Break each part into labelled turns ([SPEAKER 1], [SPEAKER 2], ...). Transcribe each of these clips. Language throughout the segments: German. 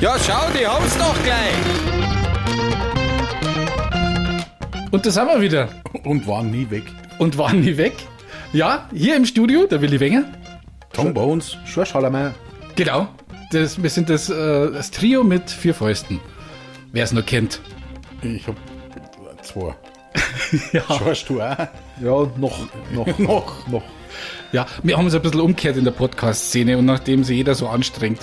[SPEAKER 1] Ja, schau, die haben's doch gleich.
[SPEAKER 2] Und da sind wir wieder.
[SPEAKER 3] Und waren nie weg.
[SPEAKER 2] Und waren nie weg. Ja, hier im Studio, der Willi Wenger.
[SPEAKER 3] Tom Bones.
[SPEAKER 4] Schorsch Hallermeier.
[SPEAKER 2] Genau. Das, wir sind das, äh, das Trio mit vier Fäusten. Wer es noch kennt.
[SPEAKER 3] Ich hab zwei.
[SPEAKER 2] Ja.
[SPEAKER 3] Schorst du auch?
[SPEAKER 4] Ja, noch, noch,
[SPEAKER 3] Noch.
[SPEAKER 4] noch.
[SPEAKER 2] Ja, wir haben uns ein bisschen umgekehrt in der Podcast-Szene und nachdem sich jeder so anstrengt,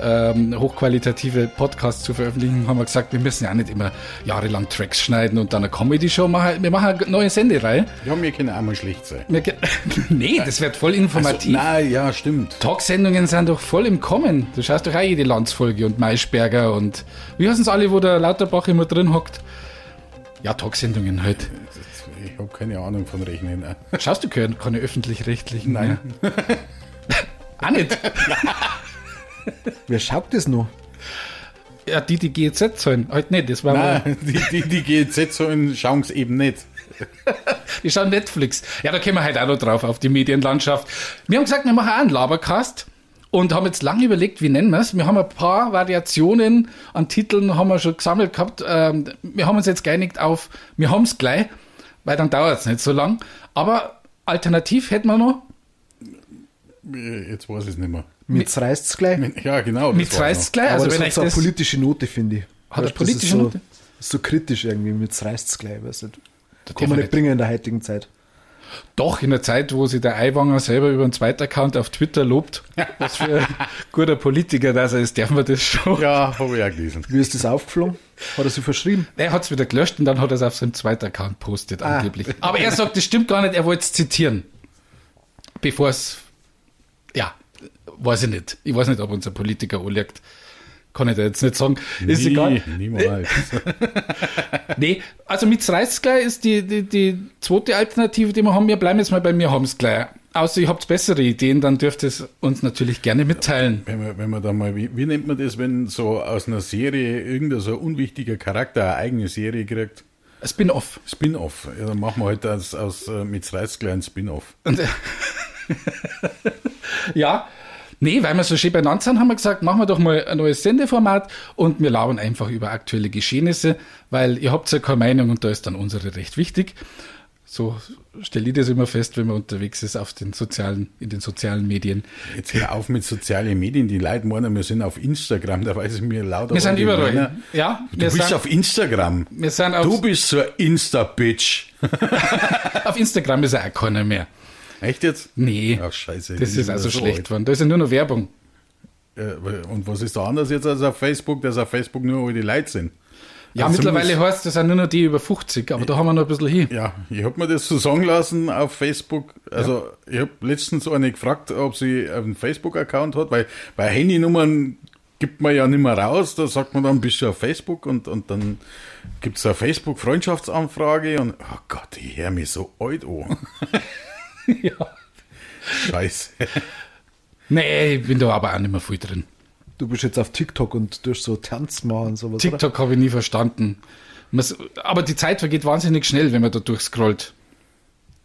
[SPEAKER 2] ähm, hochqualitative Podcasts zu veröffentlichen, haben wir gesagt, wir müssen ja nicht immer jahrelang Tracks schneiden und dann eine Comedy-Show machen. Wir machen eine neue Sendereihe.
[SPEAKER 3] Ja, wir können auch mal schlecht sein.
[SPEAKER 2] Nee, das wird voll informativ.
[SPEAKER 3] Also, nein, ja, stimmt.
[SPEAKER 2] Talksendungen sind doch voll im Kommen. Du schaust doch auch jede Landsfolge und Maischberger und wie heißen es alle, wo der Lauterbach immer drin hockt? Ja, Talksendungen halt.
[SPEAKER 3] Ich habe keine Ahnung von Rechnen.
[SPEAKER 2] Schaust du keine, keine öffentlich-rechtlichen? Nein. auch nicht.
[SPEAKER 4] Wer schaut das noch?
[SPEAKER 2] Ja, die, die GEZ zahlen. Halt nicht, das war mal.
[SPEAKER 3] Nein, die, die, die GZ so in schauen eben nicht.
[SPEAKER 2] Die schauen Netflix. Ja, da kommen wir halt auch noch drauf, auf die Medienlandschaft. Wir haben gesagt, wir machen auch einen Labercast und haben jetzt lange überlegt, wie nennen wir es. Wir haben ein paar Variationen an Titeln, haben wir schon gesammelt gehabt. Ähm, wir haben uns jetzt geeinigt auf, wir haben es gleich, weil dann dauert es nicht so lang. Aber alternativ hätten wir noch
[SPEAKER 3] Jetzt weiß ich es nicht mehr.
[SPEAKER 4] Mit reißt's gleich.
[SPEAKER 3] Ja, genau. das
[SPEAKER 2] mit Reis
[SPEAKER 3] noch.
[SPEAKER 2] gleich.
[SPEAKER 4] Aber
[SPEAKER 2] Also
[SPEAKER 4] das
[SPEAKER 2] wenn
[SPEAKER 4] hat so eine
[SPEAKER 2] das,
[SPEAKER 4] politische Note, finde ich.
[SPEAKER 2] Hat eine
[SPEAKER 4] Weißt, das ist
[SPEAKER 2] politische
[SPEAKER 4] so,
[SPEAKER 2] Note?
[SPEAKER 4] So kritisch irgendwie, mit reißt's gleich, weiß nicht.
[SPEAKER 2] Da
[SPEAKER 4] Kann man nicht bringen in der heutigen Zeit.
[SPEAKER 2] Doch, in der Zeit, wo sich der Eiwanger selber über einen zweiten Account auf Twitter lobt, was für ein guter Politiker das er ist, dürfen wir das schon.
[SPEAKER 3] Ja, habe ich auch gelesen.
[SPEAKER 4] Wie ist das aufgeflogen? Hat er sich verschrieben?
[SPEAKER 2] Er hat es wieder gelöscht und dann hat er es auf seinem zweiten Account postet, angeblich. Aber er sagt, das stimmt gar nicht, er wollte es zitieren. Bevor es, ja, weiß ich nicht. Ich weiß nicht, ob unser Politiker anliegt. Kann ich da jetzt nicht sagen. Ist
[SPEAKER 3] Nie,
[SPEAKER 2] egal.
[SPEAKER 3] Niemals.
[SPEAKER 2] Nee, also mit reißt gleich ist die, die, die zweite Alternative, die wir haben. Wir bleiben jetzt mal bei mir haben's gleich. Außer ihr habt bessere Ideen, dann dürft ihr es uns natürlich gerne mitteilen.
[SPEAKER 3] Wenn man, wenn man da mal, wie, wie nennt man das, wenn so aus einer Serie irgendein so unwichtiger Charakter eine eigene Serie kriegt?
[SPEAKER 2] Spin-off.
[SPEAKER 3] Spin-off. Ja, dann machen wir halt aus, aus äh, mit Reißklein ein Spin-off.
[SPEAKER 2] Ja, nee, weil wir so schön benannt sind, haben wir gesagt, machen wir doch mal ein neues Sendeformat und wir labern einfach über aktuelle Geschehnisse, weil ihr habt ja keine Meinung und da ist dann unsere recht wichtig. So stelle ich das immer fest, wenn man unterwegs ist auf den sozialen, in den sozialen Medien.
[SPEAKER 3] Jetzt hör auf mit sozialen Medien. Die Leute meinen, wir sind auf Instagram, da weiß ich mir lauter.
[SPEAKER 2] Wir sind überall.
[SPEAKER 3] allgemeiner.
[SPEAKER 2] Ja,
[SPEAKER 3] Du bist
[SPEAKER 2] sind,
[SPEAKER 3] auf Instagram.
[SPEAKER 2] wir sind auf,
[SPEAKER 3] Du bist so ein Insta-Bitch.
[SPEAKER 2] auf Instagram ist ja auch keiner mehr.
[SPEAKER 3] Echt jetzt?
[SPEAKER 2] Nee,
[SPEAKER 3] Ach, scheiße.
[SPEAKER 2] das
[SPEAKER 3] die
[SPEAKER 2] ist also
[SPEAKER 3] so
[SPEAKER 2] schlecht
[SPEAKER 3] alt.
[SPEAKER 2] worden. Da ist ja nur noch Werbung.
[SPEAKER 3] Äh, Und was ist da anders jetzt als auf Facebook, dass auf Facebook nur alle Leute sind?
[SPEAKER 2] Ja,
[SPEAKER 3] Also
[SPEAKER 2] mittlerweile heißt das sind nur noch die über 50, aber da haben wir noch ein bisschen hin.
[SPEAKER 3] Ja, ich hab mir das so sagen lassen auf Facebook. Also, ich hab letztens eine gefragt, ob sie einen Facebook-Account hat, weil bei Handynummern gibt man ja nicht mehr raus. Da sagt man dann, bist du auf Facebook und, und dann gibt's eine Facebook-Freundschaftsanfrage und, oh Gott, ich hör mich so alt an.
[SPEAKER 2] Ja.
[SPEAKER 3] Scheiße.
[SPEAKER 2] Nee, ich bin da aber auch nicht mehr viel drin.
[SPEAKER 4] Du bist jetzt auf TikTok und tust so Tanz machen und sowas.
[SPEAKER 2] TikTok habe ich nie verstanden. Aber die Zeit vergeht wahnsinnig schnell, wenn man da durchscrollt.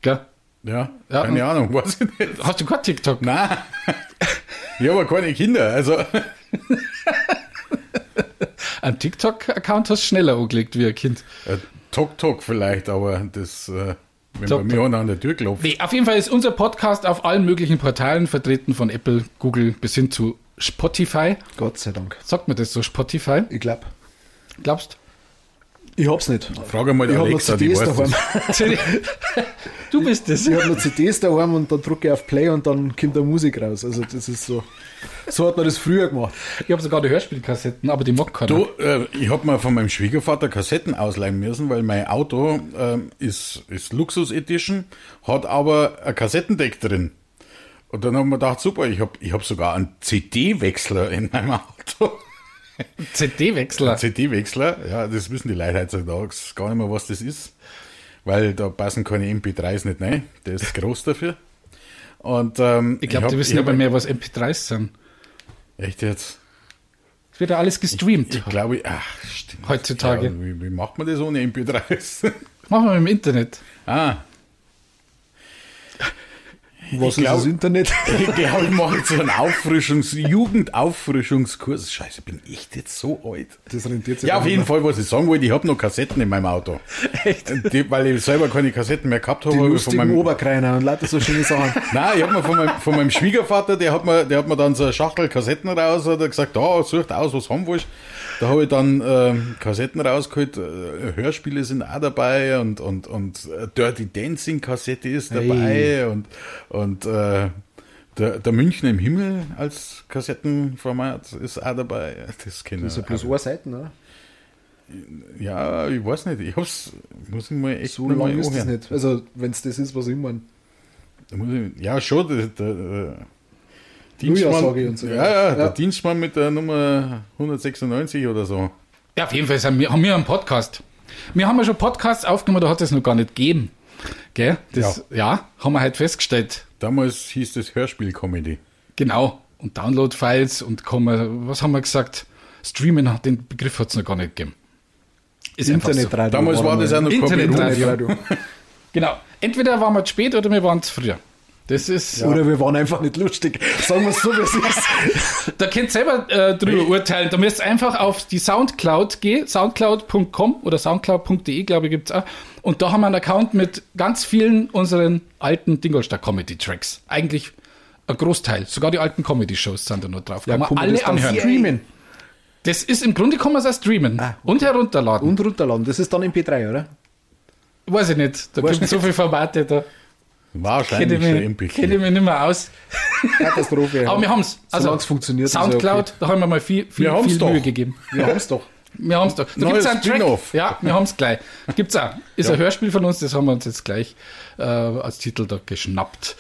[SPEAKER 2] Gell?
[SPEAKER 3] Ja,
[SPEAKER 2] Ja,
[SPEAKER 3] keine Ahnung, weiß ich nicht.
[SPEAKER 2] Hast du kein TikTok?
[SPEAKER 3] Nein. Ich habe keine Kinder, also.
[SPEAKER 2] Ein TikTok-Account hast du schneller angelegt wie ein Kind.
[SPEAKER 3] Tok Tok vielleicht, aber das, äh, wenn
[SPEAKER 2] Tok
[SPEAKER 3] bei mir einer an der Tür klopft.
[SPEAKER 2] Nee, auf jeden Fall ist unser Podcast auf allen möglichen Portalen vertreten, von Apple, Google bis hin zu Spotify.
[SPEAKER 4] Gott sei Dank.
[SPEAKER 2] Sagt man das so, Spotify?
[SPEAKER 4] Ich glaube.
[SPEAKER 2] Glaubst
[SPEAKER 4] Ich hab's nicht.
[SPEAKER 3] Frage mal
[SPEAKER 4] Ich
[SPEAKER 3] die
[SPEAKER 4] hab noch
[SPEAKER 3] Alexa, die
[SPEAKER 4] CDs daheim.
[SPEAKER 3] das.
[SPEAKER 2] du? bist es.
[SPEAKER 4] Ich habe noch CDs daheim und dann drücke ich auf Play und dann kommt da Musik raus. Also das ist so. So hat man das früher gemacht.
[SPEAKER 2] Ich habe sogar die Hörspielkassetten, aber die mag keiner.
[SPEAKER 3] Du, äh, ich habe mir von meinem Schwiegervater Kassetten ausleihen müssen, weil mein Auto ähm, ist, ist Luxus Edition, hat aber ein Kassettendeck drin. Und dann haben wir gedacht, super, ich habe ich hab sogar einen CD-Wechsler in meinem Auto.
[SPEAKER 2] CD-Wechsler.
[SPEAKER 3] CD-Wechsler, ja, das wissen die Leute heutzutage gar nicht mehr, was das ist. Weil da passen keine MP3s nicht rein. Der ist groß dafür. Und ähm,
[SPEAKER 2] Ich glaube, die wissen
[SPEAKER 3] ich
[SPEAKER 2] aber mehr, was MP3s sind.
[SPEAKER 3] Echt jetzt?
[SPEAKER 2] Es wird ja alles gestreamt
[SPEAKER 3] Ich glaube, ach, stimmt.
[SPEAKER 2] heutzutage.
[SPEAKER 3] Ja, wie, wie macht man das ohne MP3s?
[SPEAKER 2] Machen wir im Internet.
[SPEAKER 3] ah.
[SPEAKER 4] Was
[SPEAKER 3] Ich glaub-
[SPEAKER 4] ist das Internet?
[SPEAKER 3] Ich glaube, ich mache jetzt so einen Auffrischungs-, Jugendauffrischungskurs. Scheiße, bin ich jetzt so alt?
[SPEAKER 4] Das rentiert sich
[SPEAKER 3] Ja, auf jeden. Fall, was ich sagen wollte, ich habe noch Kassetten in meinem Auto. Echt? Die, weil ich selber keine Kassetten mehr gehabt habe.
[SPEAKER 4] Die lustigen
[SPEAKER 3] von meinem,
[SPEAKER 4] Oberkreiner und lauter so schöne Sachen.
[SPEAKER 3] Nein, ich habe mir von meinem, von meinem Schwiegervater, der hat mir, der hat mir dann so eine Schachtel Kassetten raus, hat er gesagt, da, sucht aus, was haben willst. Da habe ich dann ähm, Kassetten rausgeholt, äh, Hörspiele sind auch dabei und, und, und äh, Dirty Dancing Kassette ist dabei
[SPEAKER 4] Hey.
[SPEAKER 3] und, und äh, der, der München im Himmel als Kassettenformat ist auch dabei. Das kennen
[SPEAKER 4] Das ist ja bloß eine Seite, ne?
[SPEAKER 3] Ja, ich weiß nicht, ich hab's, muss ich mal echt
[SPEAKER 4] So
[SPEAKER 3] noch mal
[SPEAKER 4] lang ist das
[SPEAKER 3] anhören.
[SPEAKER 4] nicht. Also, wenn es das ist, was ich meine.
[SPEAKER 3] Ja, schon, der, der,
[SPEAKER 4] Lujasage und so,
[SPEAKER 3] ja,
[SPEAKER 4] ja.
[SPEAKER 3] ja, der
[SPEAKER 4] Ja.
[SPEAKER 3] Dienstmann mit der Nummer 196 oder so.
[SPEAKER 2] Ja, auf jeden Fall sind wir, haben wir einen Podcast. Wir haben ja schon Podcasts aufgenommen, da hat es noch gar nicht gegeben. Gell? Das, ja. haben wir heute festgestellt.
[SPEAKER 3] Damals hieß das Hörspiel-Comedy.
[SPEAKER 2] Genau. Und Download-Files und kann man, was haben wir gesagt? Streamen, den Begriff hat es noch gar nicht gegeben. Ist einfach so.
[SPEAKER 4] Internetradio.
[SPEAKER 3] Damals war das auch noch.
[SPEAKER 2] Internetradio. Genau. Entweder waren wir zu spät oder wir waren zu früher. Das ist,
[SPEAKER 4] Oder wir waren einfach nicht lustig. Sagen wir es so, wie es ist.
[SPEAKER 2] da könnt ihr selber äh, drüber urteilen. Da müsst ihr einfach auf die Soundcloud gehen, soundcloud.com oder soundcloud.de, glaube ich, gibt's auch. Und da haben wir einen Account mit ganz vielen unseren alten Dingolstadt-Comedy-Tracks. Eigentlich ein Großteil. Sogar die alten Comedy-Shows sind da noch drauf. Kann man alle anhören.
[SPEAKER 4] streamen
[SPEAKER 2] Das ist im Grunde kann man es auch streamen
[SPEAKER 4] Ah,
[SPEAKER 2] und herunterladen.
[SPEAKER 4] und runterladen. Das ist dann MP3, oder?
[SPEAKER 2] Weiß ich nicht. Da gibt es so viele Formate, da
[SPEAKER 3] Wahrscheinlich
[SPEAKER 2] kenne mich-
[SPEAKER 3] MP4.
[SPEAKER 2] kenn ich mich nicht mehr aus.
[SPEAKER 4] Katastrophe.
[SPEAKER 2] Aber wir haben es. Also,
[SPEAKER 4] Solange es funktioniert, ja
[SPEAKER 2] Soundcloud,
[SPEAKER 4] okay.
[SPEAKER 2] da haben wir mal viel, viel,
[SPEAKER 3] Wir
[SPEAKER 2] viel
[SPEAKER 3] doch.
[SPEAKER 2] Mühe gegeben.
[SPEAKER 4] Wir haben es doch.
[SPEAKER 2] Wir haben es doch. Da
[SPEAKER 3] Neues
[SPEAKER 2] gibt's einen Track. Ja, wir haben es gleich. Gibt's auch. Ist ein Hörspiel von uns, das haben wir uns jetzt gleich äh, als Titel da geschnappt.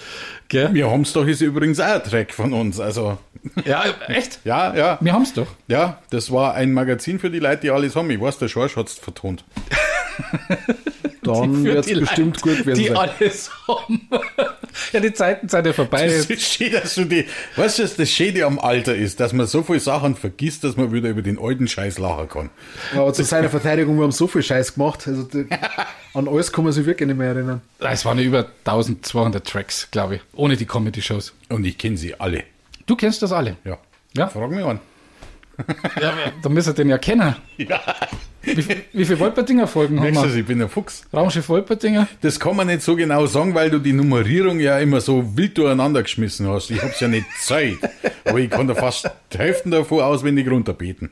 [SPEAKER 2] Gell?
[SPEAKER 3] Wir haben's doch, ist übrigens auch ein Track von uns. Also,
[SPEAKER 2] Ja, echt?
[SPEAKER 3] ja, ja,
[SPEAKER 2] Wir haben es doch.
[SPEAKER 3] ja, das war ein Magazin für die Leute, die alles haben. Ich weiß, der Schorsch hat's vertont.
[SPEAKER 4] Dann wird es bestimmt
[SPEAKER 2] Leute,
[SPEAKER 4] gut werden.
[SPEAKER 2] Die
[SPEAKER 4] sein.
[SPEAKER 2] alles haben. ja, die Zeiten sind ja vorbei.
[SPEAKER 3] Das ist schön, dass du die, weißt du, was das Schöne am Alter ist, dass man so viele Sachen vergisst, dass man wieder über den alten Scheiß lachen kann.
[SPEAKER 4] Aber zu seiner Verteidigung, wir haben so viel Scheiß gemacht. Also die, an alles kann man sich wirklich nicht mehr erinnern.
[SPEAKER 2] Es waren über 1200 Tracks, glaube ich. Ohne die Comedy-Shows.
[SPEAKER 3] Und ich kenne sie alle.
[SPEAKER 2] Du kennst das alle.
[SPEAKER 3] Ja.
[SPEAKER 2] Ja?
[SPEAKER 3] Frag mich an.
[SPEAKER 2] Ja, da müsst ihr den ja kennen.
[SPEAKER 3] Ja.
[SPEAKER 2] Wie, wie viele Wolpertinger-Folgen haben wir?
[SPEAKER 3] ich bin ein Fuchs.
[SPEAKER 2] Raumschiff Wolpertinger?
[SPEAKER 3] Das kann man nicht so genau sagen, weil du die Nummerierung ja immer so wild durcheinander geschmissen hast. Ich hab's ja nicht Zeit. Aber ich kann da fast die Hälfte davon auswendig runterbeten.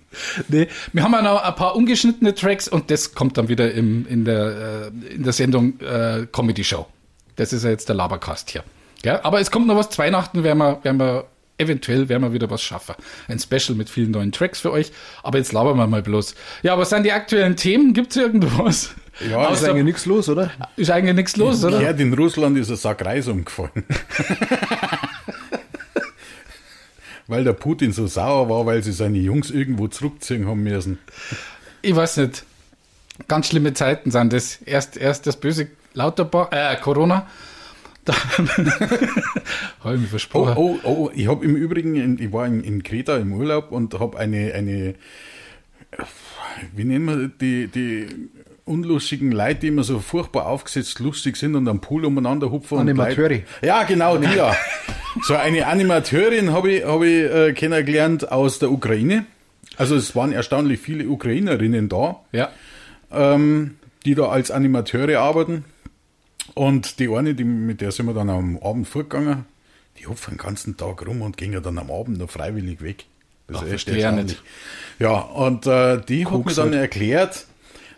[SPEAKER 2] Nee, wir haben ja noch ein paar ungeschnittene Tracks und das kommt dann wieder im, in, der, äh, in der Sendung äh, Comedy Show. Das ist ja jetzt der Labercast hier. Ja, aber es kommt noch was. zu Weihnachten werden wir, werden wir eventuell werden wir wieder was schaffen. Ein Special mit vielen neuen Tracks für euch. Aber jetzt labern wir mal bloß. Ja, was sind die aktuellen Themen? Gibt's irgendwas?
[SPEAKER 3] Ja,
[SPEAKER 4] Ist
[SPEAKER 2] Außer-
[SPEAKER 4] eigentlich nichts los, oder?
[SPEAKER 2] Ist eigentlich nichts los, oder?
[SPEAKER 3] Gehört in Russland ist ein Sack Reis umgefallen. weil der Putin so sauer war, weil sie seine Jungs irgendwo zurückziehen haben müssen.
[SPEAKER 2] Ich weiß nicht. Ganz schlimme Zeiten sind das. Erst, erst das böse Lauterbach, äh, Corona. Habe ich mir
[SPEAKER 3] Oh,
[SPEAKER 2] versprochen.
[SPEAKER 3] oh, oh, ich habe im Übrigen, in, ich war in, in Kreta im Urlaub und habe eine, eine, wie nennen wir die, die unlustigen Leute, die immer so furchtbar aufgesetzt lustig sind und am Pool umeinander hupfen.
[SPEAKER 4] Animateure.
[SPEAKER 3] Ja, genau, die ja. So eine Animateurin habe ich, hab ich äh, kennengelernt aus der Ukraine. Also es waren erstaunlich viele Ukrainerinnen da
[SPEAKER 2] Ja.
[SPEAKER 3] ähm, die da als Animateure arbeiten. Und die eine, die, mit der sind wir dann am Abend fortgegangen, die hupfen den ganzen Tag rum und gingen dann am Abend noch freiwillig weg. Das
[SPEAKER 2] Ach, verstehe ja
[SPEAKER 3] erstaunlich. Ja, und äh, die hat mir dann
[SPEAKER 4] halt.
[SPEAKER 3] erklärt,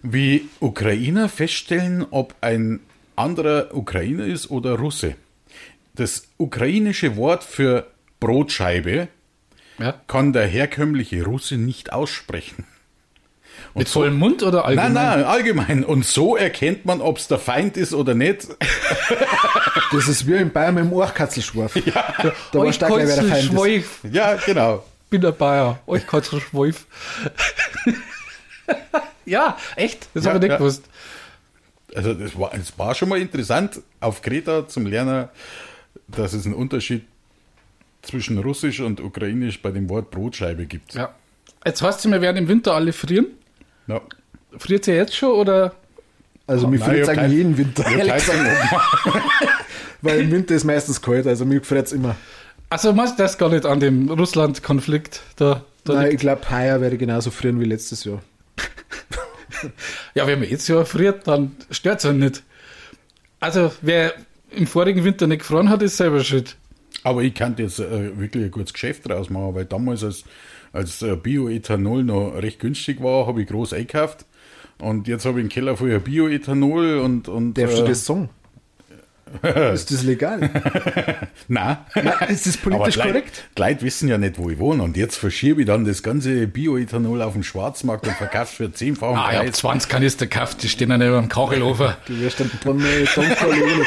[SPEAKER 3] wie Ukrainer feststellen, ob ein anderer Ukrainer ist oder Russe. Das ukrainische Wort für Brotscheibe
[SPEAKER 2] ja.
[SPEAKER 3] kann der herkömmliche Russe nicht aussprechen.
[SPEAKER 2] Mit vollem Mund oder allgemein?
[SPEAKER 3] Nein, nein, allgemein. Und so erkennt man, ob es der Feind ist oder nicht.
[SPEAKER 4] Das ist wie in Bayern mit dem Ohrkatzelschwarf. Ja. Da, auch gleich, wer der Feind ist.
[SPEAKER 2] Schweif.
[SPEAKER 3] Ja, genau.
[SPEAKER 2] bin der Bayer. Euch kannst du Schweif. ja, echt? Das
[SPEAKER 3] Ja,
[SPEAKER 2] habe ich nicht
[SPEAKER 3] ja.
[SPEAKER 2] gewusst.
[SPEAKER 3] Also das war, es war schon mal interessant auf Kreta zum Lernen, dass es einen Unterschied zwischen Russisch und Ukrainisch bei dem Wort Brotscheibe gibt.
[SPEAKER 2] Ja. Jetzt heißt es, wir werden im Winter alle frieren.
[SPEAKER 3] Ja.
[SPEAKER 2] Friert ihr jetzt schon oder
[SPEAKER 4] Also mir
[SPEAKER 3] Nein,
[SPEAKER 4] friert
[SPEAKER 3] hab
[SPEAKER 4] eigentlich jeden Winter, weil im Winter ist meistens kalt, also mir friert immer.
[SPEAKER 2] Also meinst du das gar nicht an dem Russland-Konflikt? Da, da
[SPEAKER 4] Nein,
[SPEAKER 2] liegt-
[SPEAKER 4] ich glaube, heuer werde ich genauso frieren wie letztes Jahr.
[SPEAKER 2] Ja, wenn man jetzt ja friert, dann stört es einen nicht. Also, wer im vorigen Winter nicht gefroren hat, ist selber schuld.
[SPEAKER 3] Aber ich kann jetzt äh, wirklich ein gutes Geschäft draus machen, weil damals, als, als äh, Bioethanol noch recht günstig war, habe ich groß eingekauft. Und jetzt habe ich im Keller vorher Bioethanol und. und
[SPEAKER 4] Darfst du
[SPEAKER 3] äh,
[SPEAKER 4] das sagen? ist das legal?
[SPEAKER 3] Nein.
[SPEAKER 4] ist das politisch
[SPEAKER 3] Aber
[SPEAKER 4] korrekt?
[SPEAKER 3] Die Leute wissen ja nicht, wo ich wohne. Und jetzt verschiebe ich dann das ganze Bioethanol auf den Schwarzmarkt und verkaufe für zehnfachen
[SPEAKER 2] Ah, ich habe
[SPEAKER 3] Preis.
[SPEAKER 2] 20 Kanister gekauft, die stehen dann neben dem Kachelofen.
[SPEAKER 4] Du wirst dann äh, Dampfkohle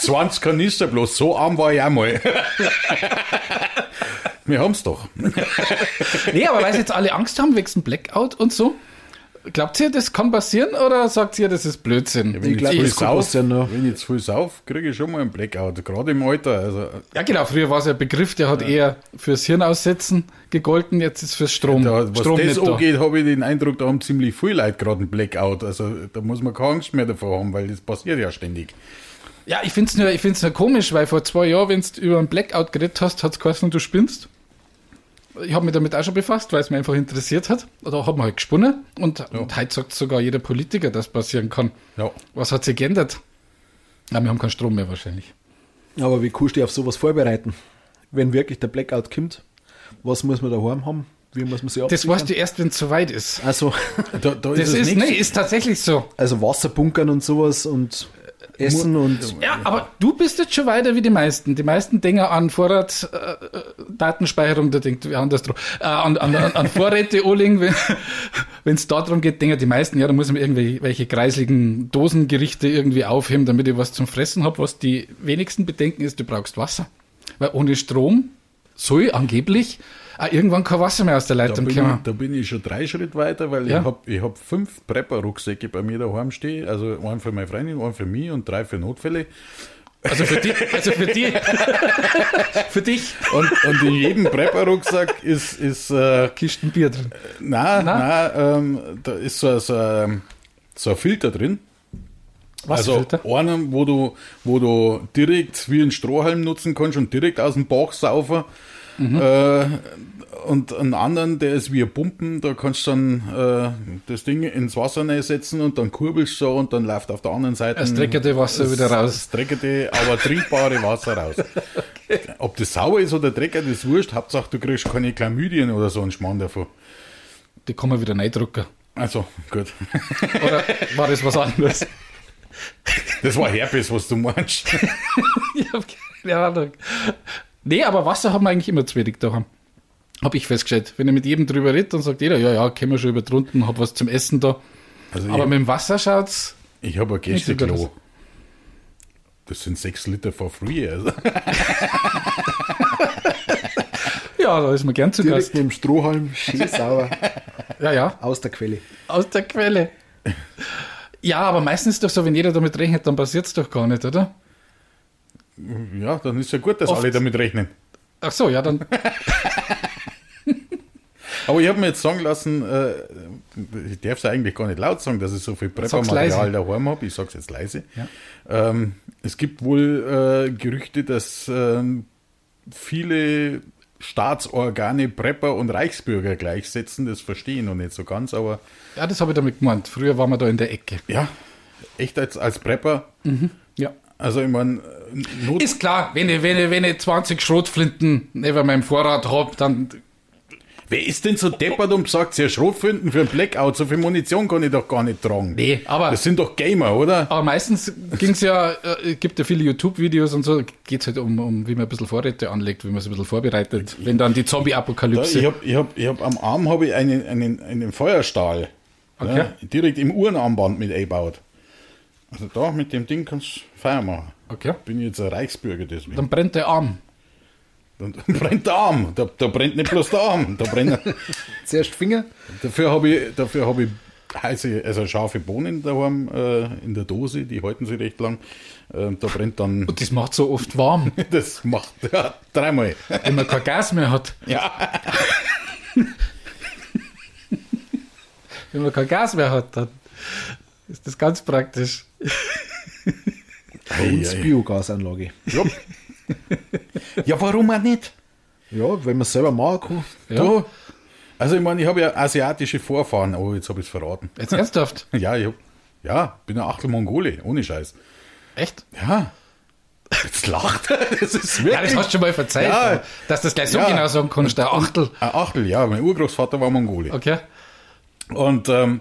[SPEAKER 3] 20 Kanister bloß. So arm war ich auch mal. Wir haben's doch.
[SPEAKER 2] nee, aber weil sie jetzt alle Angst haben wegen Blackout und so, glaubt ihr, das kann passieren oder sagt ihr, das ist Blödsinn?
[SPEAKER 3] Wenn
[SPEAKER 4] Ich glaub,
[SPEAKER 3] zu
[SPEAKER 4] das
[SPEAKER 3] viel
[SPEAKER 4] kann
[SPEAKER 3] sauf,
[SPEAKER 4] noch.
[SPEAKER 3] wenn ich zu viel sauf, kriege ich schon mal einen Blackout. Gerade im Alter. Also,
[SPEAKER 2] Ja, genau, früher war es ja ein Begriff, der hat eher fürs Hirn aussetzen gegolten, jetzt ist fürs Strom.
[SPEAKER 3] da, was
[SPEAKER 2] Strom
[SPEAKER 3] das angeht, habe ich den Eindruck, da haben ziemlich viele Leute gerade einen Blackout. Also da muss man keine Angst mehr davor haben, weil das passiert ja ständig.
[SPEAKER 2] Ja, ich find's nur, ich find's nur komisch, weil vor zwei Jahren, wenn du über einen Blackout geredet hast, hat's geheißen, du spinnst. Ich habe mich damit auch schon befasst, weil es mich einfach interessiert hat. Da hat man halt gesponnen und, und heute sagt sogar jeder Politiker, dass passieren kann.
[SPEAKER 3] Ja.
[SPEAKER 2] Was hat sich geändert? Ja, wir haben keinen Strom mehr wahrscheinlich.
[SPEAKER 4] Aber wie kannst du dich auf sowas vorbereiten? Wenn wirklich der Blackout kommt, was muss man daheim haben? Wie muss man sich
[SPEAKER 2] Das weißt du erst, wenn es soweit ist.
[SPEAKER 4] Also,
[SPEAKER 3] Da, da
[SPEAKER 2] Das
[SPEAKER 3] es
[SPEAKER 2] ist,
[SPEAKER 3] nichts.
[SPEAKER 2] nee, ist tatsächlich so.
[SPEAKER 4] also Wasserbunkern und sowas und Essen und
[SPEAKER 2] Ja, aber du bist jetzt schon weiter wie die meisten. Die meisten denken an Vorrat, äh, äh, Datenspeicherung, da denkt wir anders drauf. Äh, an, an, an Vorräte anlegen, wenn es darum geht, denken die meisten, ja, da muss man irgendwelche kreisligen Dosengerichte irgendwie aufheben, damit ich was zum Fressen habe. Was die wenigsten bedenken ist, du brauchst Wasser. Weil ohne Strom soll angeblich auch irgendwann kein Wasser mehr aus der
[SPEAKER 3] Da
[SPEAKER 2] Leitung
[SPEAKER 3] bin, ich,
[SPEAKER 2] kommen.
[SPEAKER 3] da bin ich schon drei Schritte weiter, weil
[SPEAKER 2] Ja.
[SPEAKER 3] ich habe ich hab fünf Prepper-Rucksäcke bei mir daheim stehen. Also einen für meine Freundin, einen für mich und drei für Notfälle.
[SPEAKER 2] Also für dich, also für die, für dich
[SPEAKER 3] Und, und in jedem Prepper-Rucksack ist, ist äh,
[SPEAKER 2] Kisten Bier drin.
[SPEAKER 3] nein,
[SPEAKER 2] Na?
[SPEAKER 3] nein, ähm, da ist so, ein- so, ein- so ein Filter drin.
[SPEAKER 2] Wasserfilter.
[SPEAKER 3] Also einen, wo du, wo du direkt wie einen Strohhalm nutzen kannst und direkt aus dem Bauch saufen.
[SPEAKER 2] Mhm.
[SPEAKER 3] Äh, und einen anderen, der ist wie ein Pumpen, da kannst du dann äh, das Ding ins Wasser setzen und dann kurbelst du und dann läuft auf der anderen Seite
[SPEAKER 2] Das dreckerte Wasser wieder raus.
[SPEAKER 3] Das dreckerte, aber trinkbare Wasser raus. Ob das sauer ist oder dreckig, das ist wurscht. Hauptsache, du kriegst keine Chlamydien oder so einen Schmarrn davon.
[SPEAKER 2] Die kann man wieder reindrucken.
[SPEAKER 3] Also, gut.
[SPEAKER 2] Oder war das was anderes?
[SPEAKER 3] Das war Herpes, was du meinst.
[SPEAKER 2] ich habe keine Ahnung. Nee, aber Wasser haben wir eigentlich immer zu wenig daheim. Habe ich festgestellt. Wenn ich mit jedem drüber rede, dann sagt jeder, ja, ja, können wir schon überdrunten, hab was zum Essen da.
[SPEAKER 3] Also
[SPEAKER 2] Aber
[SPEAKER 3] ich,
[SPEAKER 2] mit dem Wasser schaut's.
[SPEAKER 3] ich habe ein Gästeklo. Das sind sechs Liter for free. Also.
[SPEAKER 2] Ja, da ist man gern zu
[SPEAKER 4] direkt
[SPEAKER 2] Gast.
[SPEAKER 4] mit dem Strohhalm, schön sauer,
[SPEAKER 2] Ja, ja,
[SPEAKER 4] aus der Quelle.
[SPEAKER 2] aus der Quelle. Ja, aber meistens ist doch so, wenn jeder damit rechnet, dann passiert's doch gar nicht, oder?
[SPEAKER 3] Ja, dann ist ja gut, dass
[SPEAKER 2] Oft.
[SPEAKER 3] alle damit rechnen.
[SPEAKER 2] Ach so, ja, dann.
[SPEAKER 3] Aber ich habe mir jetzt sagen lassen, äh, ich darf es eigentlich gar nicht laut sagen, dass ich so viel Preppermaterial daheim habe. Ich sage es jetzt leise.
[SPEAKER 2] Ja.
[SPEAKER 3] Ähm, es gibt wohl äh, Gerüchte, dass ähm, viele Staatsorgane Prepper und Reichsbürger gleichsetzen. Das verstehe ich noch nicht so ganz, aber
[SPEAKER 2] Ja, das habe ich damit gemeint. Früher waren wir da in der Ecke.
[SPEAKER 3] ja, echt als, als Prepper.
[SPEAKER 2] Ja.
[SPEAKER 3] Also ich meine, Not
[SPEAKER 2] Ist klar, wenn ich, wenn ich, wenn ich 20 Schrotflinten neben meinem Vorrat hab, dann
[SPEAKER 3] wer ist denn so deppert und sagt, ja, Schrotflinten für ein Blackout, so viel Munition kann ich doch gar nicht tragen.
[SPEAKER 2] Nee, aber-
[SPEAKER 3] Das sind doch Gamer, oder?
[SPEAKER 2] Aber meistens ging's ja, äh, gibt ja viele YouTube-Videos und so, geht's halt um, um, wie man ein bisschen Vorräte anlegt, wie man es ein bisschen vorbereitet, wenn dann die Zombie-Apokalypse.
[SPEAKER 3] ich habe ich hab, ich hab am Arm habe ich einen, einen, einen Feuerstahl
[SPEAKER 2] Okay.
[SPEAKER 3] ne, direkt im Uhrenarmband mit eingebaut. Also da mit dem Ding kannst du Feuer machen.
[SPEAKER 2] Okay.
[SPEAKER 3] Bin jetzt ein Reichsbürger deswegen.
[SPEAKER 2] Dann brennt der Arm.
[SPEAKER 3] Dann brennt der Arm. Da, da brennt nicht bloß der Arm. Da brennt,
[SPEAKER 4] Zuerst Finger,
[SPEAKER 3] dafür habe ich, dafür habe ich heiße, also scharfe Bohnen daheim äh, in der Dose, die halten sich recht lang. Äh, da brennt dann,
[SPEAKER 2] Und das macht so oft warm,
[SPEAKER 3] das macht ja, dreimal.
[SPEAKER 2] wenn man kein Gas mehr hat.
[SPEAKER 3] Ja.
[SPEAKER 2] Wenn man kein Gas mehr hat, dann ist das ganz praktisch.
[SPEAKER 4] Bei uns. Biogasanlage.
[SPEAKER 3] Ja. ja, warum auch nicht?
[SPEAKER 4] Ja, wenn man es selber machen kann.
[SPEAKER 2] Ja.
[SPEAKER 3] Du, also ich meine, ich habe ja asiatische Vorfahren. Oh, jetzt habe ich es verraten.
[SPEAKER 2] Jetzt ernsthaft?
[SPEAKER 3] Ja, ich hab, ja, bin ein Achtel Mongole, ohne Scheiß.
[SPEAKER 2] Echt?
[SPEAKER 3] Ja. Jetzt lacht er. Das ist wirklich.
[SPEAKER 2] Ja, das hast du schon mal verzeiht,
[SPEAKER 3] Ja.
[SPEAKER 2] dass du das gleich so
[SPEAKER 3] Ja.
[SPEAKER 2] genau sagen kannst, der Achtel.
[SPEAKER 3] Ein Achtel, ja. Mein Urgroßvater war Mongole.
[SPEAKER 2] Okay.
[SPEAKER 3] Und ähm,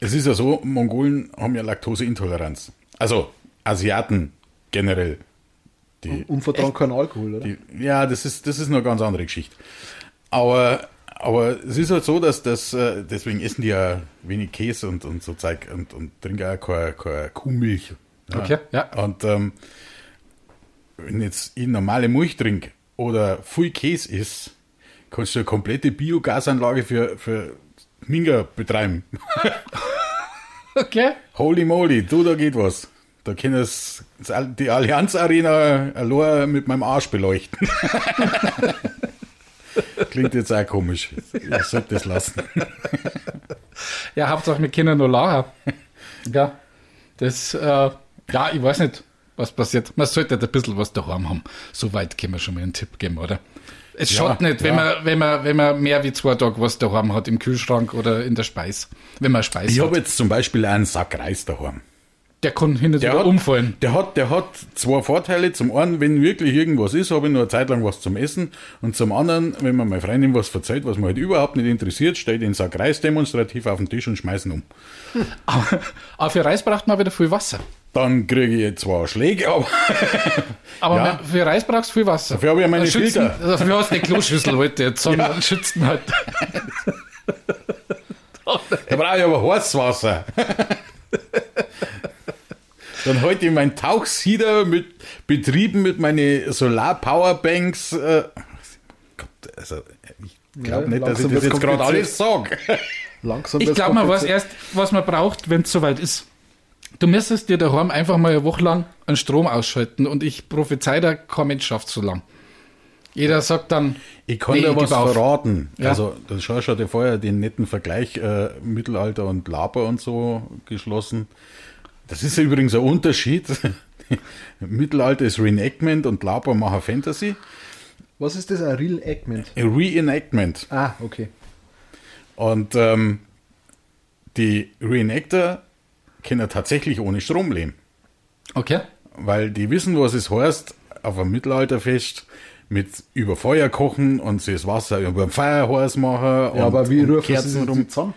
[SPEAKER 3] es ist ja so, Mongolen haben ja Laktoseintoleranz. Also Asiaten generell. Die,
[SPEAKER 4] Und vertragen keinen Alkohol, oder?
[SPEAKER 3] die, ja, das ist, das ist eine ganz andere Geschichte. Aber, aber es ist halt so, dass das, äh, deswegen essen die ja wenig Käse und, und so Zeug und, und trinken auch keine, keine Kuhmilch. Ja.
[SPEAKER 2] Okay, ja.
[SPEAKER 3] Und ähm, wenn jetzt ich normale Milch trinke oder viel Käse isst, kannst du eine komplette Biogasanlage für, für Minga betreiben.
[SPEAKER 2] Okay.
[SPEAKER 3] Holy moly, du, da geht was. Da kann es die Allianz Arena allein mit meinem Arsch beleuchten. Klingt jetzt auch komisch. Ich sollte das lassen.
[SPEAKER 2] Ja, Hauptsache wir können nur lachen. Ja. Das, äh, ja, ich weiß nicht, was passiert. Man sollte ein bisschen was daheim haben. So weit können wir schon mal einen Tipp geben, oder? Es
[SPEAKER 3] Ja,
[SPEAKER 2] schaut nicht, wenn,
[SPEAKER 3] ja.
[SPEAKER 2] man, wenn, man, wenn man mehr wie zwei Tage was daheim hat, im Kühlschrank oder in der Speis. Wenn man Speis
[SPEAKER 3] Ich habe jetzt zum Beispiel einen Sack Reis daheim.
[SPEAKER 2] Der kann hin und
[SPEAKER 3] Der
[SPEAKER 2] wieder umfallen.
[SPEAKER 3] Der hat, der hat zwei Vorteile. Zum einen, wenn wirklich irgendwas ist, habe ich nur eine Zeit lang was zum Essen. Und zum anderen, wenn mir meine Freundin was verzeiht, was mir halt überhaupt nicht interessiert, stelle ich den Sack Reis demonstrativ auf den Tisch und schmeißen um.
[SPEAKER 2] Aber, aber für Reis braucht man wieder viel Wasser.
[SPEAKER 3] Dann kriege ich zwar Schläge, aber
[SPEAKER 2] Aber
[SPEAKER 3] Ja.
[SPEAKER 2] man- für Reis brauchst du viel Wasser.
[SPEAKER 3] Dafür habe ich ja meine
[SPEAKER 2] schützen-
[SPEAKER 3] Filter.
[SPEAKER 2] Dafür hast du eine Kloschüssel heute jetzt, sondern schützen halt.
[SPEAKER 3] da brauche ich aber heißes Wasser. Dann halte ich meinen Tauchsieder mit betrieben mit meinen Solar-Powerbanks. Äh, Gott, also ich glaube
[SPEAKER 4] Ja,
[SPEAKER 3] nicht, dass ich
[SPEAKER 4] langsam
[SPEAKER 3] das jetzt gerade alles sage.
[SPEAKER 4] Langsam
[SPEAKER 2] Ich glaube, man weiß erst, was man braucht, wenn es soweit ist. Du müsstest dir daheim einfach mal eine Woche lang einen Strom ausschalten und ich prophezei da, kein Mensch schafft so lang. Jeder sagt dann,
[SPEAKER 3] Ich kann
[SPEAKER 2] Nee,
[SPEAKER 3] dir was verraten.
[SPEAKER 2] Ja.
[SPEAKER 3] Also, das schau schon dir vorher den netten Vergleich äh, Mittelalter und Laber und so geschlossen. Das ist ja übrigens ein Unterschied. Mittelalter ist Reenactment und Laber machen Fantasy.
[SPEAKER 4] Was ist das? Ein?
[SPEAKER 3] Ein Reenactment.
[SPEAKER 4] Ah, okay.
[SPEAKER 3] Und ähm, die Reenactor können tatsächlich ohne Strom leben.
[SPEAKER 2] okay,
[SPEAKER 3] Weil die wissen, was es heißt, auf einem Mittelalterfest mit über Feuer kochen und sich das Wasser über ein Feuer heiß machen.
[SPEAKER 4] Ja,
[SPEAKER 3] und,
[SPEAKER 4] aber wie rufen sie
[SPEAKER 3] Kerzen rum.
[SPEAKER 4] zusammen?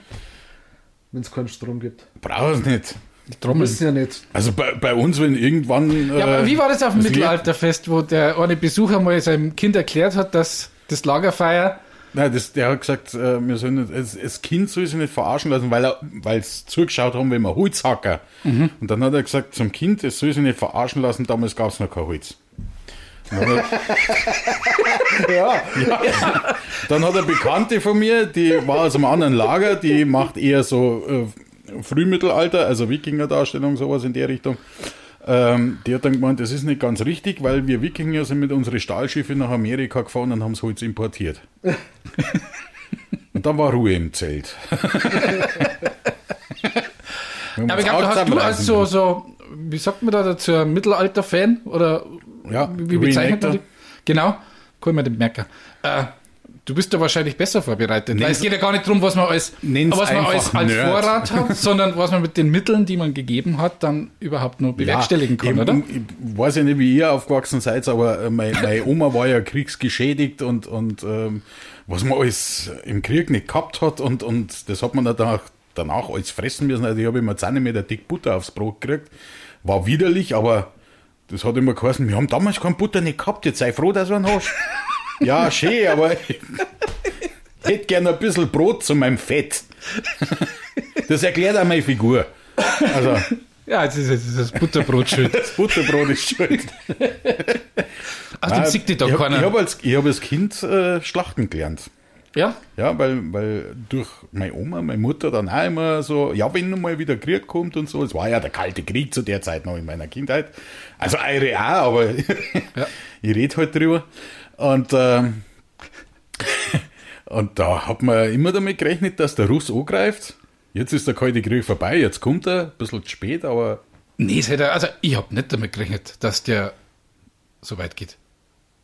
[SPEAKER 4] Wenn es keinen Strom gibt.
[SPEAKER 3] Braucht es nicht.
[SPEAKER 2] die Trommeln.
[SPEAKER 4] Müssen ja nicht.
[SPEAKER 3] Also bei, bei uns, wenn irgendwann.
[SPEAKER 2] Ja, aber
[SPEAKER 3] äh,
[SPEAKER 2] wie war das auf dem Mittelalterfest, wo der eine Besucher mal seinem Kind erklärt hat, dass das Lagerfeuer,
[SPEAKER 3] Nein, das, der hat gesagt, äh, wir sollen nicht, das, das Kind soll sich nicht verarschen lassen, weil er, weil es zugeschaut haben, wenn wir Holz hacken.
[SPEAKER 2] Mhm.
[SPEAKER 3] Und dann hat er gesagt zum Kind, es soll sich nicht verarschen lassen, damals gab es noch kein Holz. Dann hat, er,
[SPEAKER 4] Ja,
[SPEAKER 3] dann hat eine Bekannte von mir, die war aus einem anderen Lager, die macht eher so äh, Frühmittelalter, also Wikinger-Darstellung, sowas in der Richtung. Ähm, die hat dann gemeint, das ist nicht ganz richtig, weil wir Wikinger sind mit unseren Stahlschiffen nach Amerika gefahren und haben das Holz importiert. und dann war Ruhe im Zelt.
[SPEAKER 2] Aber ich glaube, hast du als so, so, wie sagt man da dazu, Mittelalter-Fan? Oder
[SPEAKER 3] Ja,
[SPEAKER 2] wie, bezeichnet man die? Genau, kann man den merken. Äh, du bist da wahrscheinlich besser vorbereitet. Weil
[SPEAKER 3] Nenn's-
[SPEAKER 2] es geht ja gar nicht darum, was man als, was man als, als. Vorrat hat, sondern was man mit den Mitteln, die man gegeben hat, dann überhaupt nur bewerkstelligen kann,
[SPEAKER 3] ich,
[SPEAKER 2] oder?
[SPEAKER 3] Ich weiß ja nicht, wie ihr aufgewachsen seid, aber äh, meine, meine Oma war ja kriegsgeschädigt und, und ähm, was man alles im Krieg nicht gehabt hat und, und das hat man dann danach, danach alles fressen müssen. Also ich habe immer Zentimeter dick Butter aufs Brot gekriegt. War widerlich, aber das hat immer geheißen, wir haben damals kein Butter nicht gehabt, jetzt sei froh, dass du einen hast. Ja, schön, aber ich hätte gerne ein bisschen Brot zu meinem Fett. das erklärt auch meine Figur. Also,
[SPEAKER 2] Ja, jetzt ist, jetzt ist das Butterbrot schön.
[SPEAKER 3] das Butterbrot ist schuld.
[SPEAKER 2] Ach, den sieht die da
[SPEAKER 3] ich habe
[SPEAKER 2] keiner.
[SPEAKER 3] hab als, ich hab als Kind äh, Schlachten gelernt.
[SPEAKER 2] ja?
[SPEAKER 3] Ja, weil, weil durch meine Oma, meine Mutter dann auch immer so, ja, wenn nun mal wieder Krieg kommt und so, es war ja der Kalte Krieg zu der Zeit noch in meiner Kindheit. Also eure auch, aber ich rede halt drüber. Und, ähm, und da hat man immer damit gerechnet, dass der Russ angreift. Jetzt ist der Kalte Krieg vorbei, jetzt kommt er, ein bisschen zu spät, aber
[SPEAKER 2] Nee, es hätte, also ich habe nicht damit gerechnet, dass der so weit geht.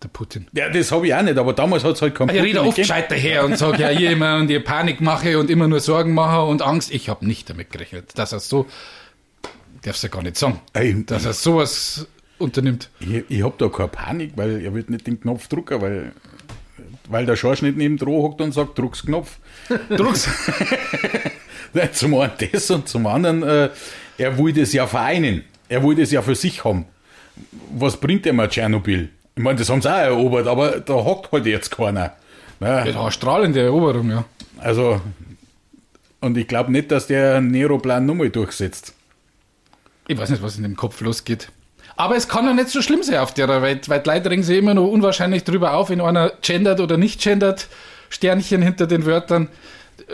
[SPEAKER 2] Der Putin.
[SPEAKER 3] ja, das habe ich auch nicht, aber damals hat es halt keinen
[SPEAKER 2] Ich rede oft
[SPEAKER 3] gegeben.
[SPEAKER 2] gescheit daher und sage ja hier immer und ihr Panik mache und immer nur Sorgen mache und Angst. Ich habe nicht damit gerechnet, dass er so, darfst du ja gar nicht sagen,
[SPEAKER 3] Ey,
[SPEAKER 2] dass er sowas unternimmt.
[SPEAKER 3] Ich, ich habe da keine Panik, weil er wird nicht den Knopf drücken, weil, weil der Schorsch nicht neben Droh hockt und sagt, druck's Knopf.
[SPEAKER 2] Druck's.
[SPEAKER 3] Zum einen das und zum anderen, äh, er will das ja vereinen. Er will das ja für sich haben. Was bringt ihm ein Tschernobyl? Ich meine, das haben sie auch erobert, aber da hockt halt jetzt keiner. Ja,
[SPEAKER 2] Ja, eine strahlende Eroberung, ja.
[SPEAKER 3] also, und ich glaube nicht, dass der Nero-Plan nochmal durchsetzt.
[SPEAKER 2] Ich weiß nicht, was in dem Kopf losgeht. Aber es kann ja nicht so schlimm sein auf der Welt, weil die Leute regen sich immer noch unwahrscheinlich drüber auf, wenn einer gendert oder nicht gendert. Sternchen hinter den Wörtern,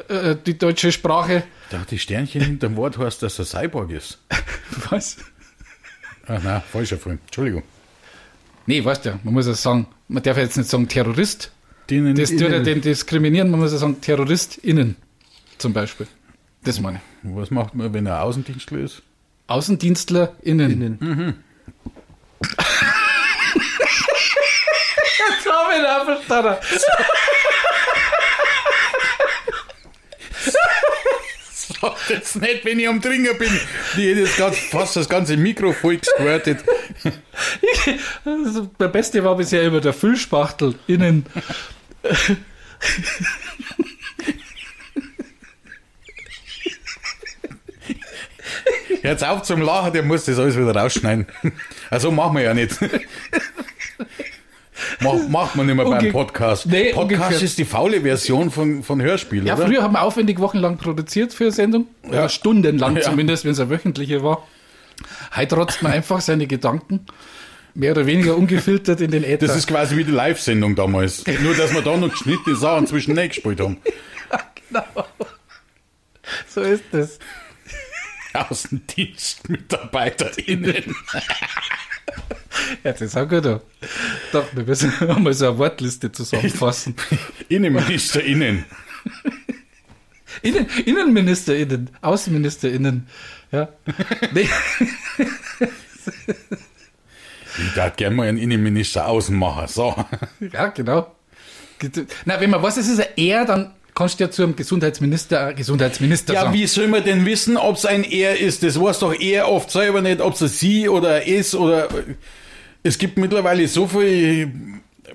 [SPEAKER 2] äh, die deutsche Sprache.
[SPEAKER 3] Da hat die Sternchen hinterm Wort heißt, dass er Cyborg ist.
[SPEAKER 2] Was?
[SPEAKER 3] Ach nein, falscher Film. Entschuldigung.
[SPEAKER 2] Nee, weißt du, man muss ja sagen, man darf ja jetzt nicht sagen Terrorist.
[SPEAKER 3] Denen
[SPEAKER 2] Das ja
[SPEAKER 3] innen-
[SPEAKER 2] den diskriminieren, man muss ja sagen TerroristInnen zum Beispiel. Das meine ich.
[SPEAKER 3] Was macht man, wenn er Außendienstler ist?
[SPEAKER 2] AußendienstlerInnen.
[SPEAKER 4] Innen.
[SPEAKER 2] Jetzt habe ich ihn auch verstanden.
[SPEAKER 3] Sag jetzt nicht, wenn ich am Trinken bin. Die hätte jetzt ganz, fast das ganze Mikro voll gesquirtet.
[SPEAKER 2] Der Beste war bisher immer der Füllspachtel innen.
[SPEAKER 3] Jetzt auf zum Lachen, der muss das alles wieder rausschneiden. Also machen wir ja nicht. Macht, macht man nicht mehr
[SPEAKER 2] Unge-
[SPEAKER 3] beim Podcast.
[SPEAKER 2] Nee,
[SPEAKER 3] Podcast
[SPEAKER 2] ungefähr.
[SPEAKER 3] ist die faule Version von, von Hörspiel,
[SPEAKER 2] Ja,
[SPEAKER 3] oder?
[SPEAKER 2] früher haben wir aufwendig wochenlang produziert für eine Sendung. Oder stundenlang
[SPEAKER 3] Ja.
[SPEAKER 2] zumindest, wenn es eine wöchentliche war. Heute rotzt man einfach seine Gedanken mehr oder weniger ungefiltert in den Äther.
[SPEAKER 3] Das ist quasi wie die Live-Sendung damals. Nur, dass wir da noch geschnittene Sachen zwischen gespielt haben.
[SPEAKER 2] so ist es.
[SPEAKER 3] AußendienstmitarbeiterInnen.
[SPEAKER 2] Ja, das ist auch gut. ja. Doch, wir müssen mal so eine Wortliste zusammenfassen.
[SPEAKER 3] InnenministerInnen.
[SPEAKER 2] Innen, InnenministerInnen, AußenministerInnen. Ja. Nee.
[SPEAKER 3] Ich darf gerne mal einen Innenminister außen machen. So.
[SPEAKER 2] Ja, genau. Na, wenn man weiß, es ist ein Er, dann kannst du ja zu einem Gesundheitsminister, äh, Gesundheitsminister
[SPEAKER 3] Ja,
[SPEAKER 2] sagen.
[SPEAKER 3] wie soll man denn wissen, ob es ein Er ist? Das weiß doch er oft selber nicht, ob es ein Sie oder er ist oder. Es gibt mittlerweile so viel.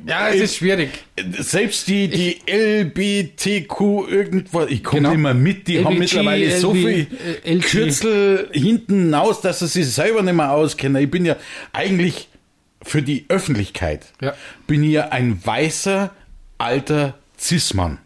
[SPEAKER 2] Ja, es ist schwierig.
[SPEAKER 3] Selbst die, die LBTQ irgendwas, ich komme
[SPEAKER 2] Genau.
[SPEAKER 3] nicht mehr mit, die haben
[SPEAKER 2] LBG,
[SPEAKER 3] mittlerweile so
[SPEAKER 2] LB,
[SPEAKER 3] viel
[SPEAKER 2] äh.
[SPEAKER 3] Kürzel hinten raus, dass sie sich selber nicht mehr auskennen. Ich bin ja eigentlich für die Öffentlichkeit,
[SPEAKER 2] Ja.
[SPEAKER 3] bin ich ja ein weißer, alter Cis-Mann.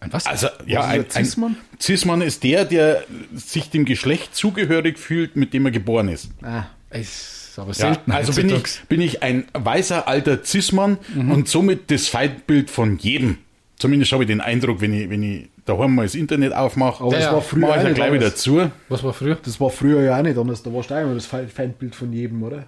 [SPEAKER 2] Ein was?
[SPEAKER 3] Also, ja,
[SPEAKER 4] ist
[SPEAKER 3] ein,
[SPEAKER 4] ein Cis-Mann?
[SPEAKER 3] ein Cis-Mann ist der, der sich dem Geschlecht zugehörig fühlt, mit dem er geboren ist.
[SPEAKER 4] Ah,
[SPEAKER 2] ist aber
[SPEAKER 3] Ja,
[SPEAKER 2] selten.
[SPEAKER 3] also bin ich, bin ich ein weißer alter Cis-Mann und somit das Feindbild von jedem. Zumindest habe ich den Eindruck, wenn ich, wenn ich daheim mal das Internet aufmache,
[SPEAKER 4] aber
[SPEAKER 2] Ja,
[SPEAKER 4] das
[SPEAKER 2] ja.
[SPEAKER 4] war früher
[SPEAKER 3] mache ich ja
[SPEAKER 4] nicht
[SPEAKER 3] gleich wieder zu.
[SPEAKER 2] Was war früher?
[SPEAKER 4] Das war früher ja auch nicht anders. Da warst du auch immer das Fe- Feindbild von jedem, oder?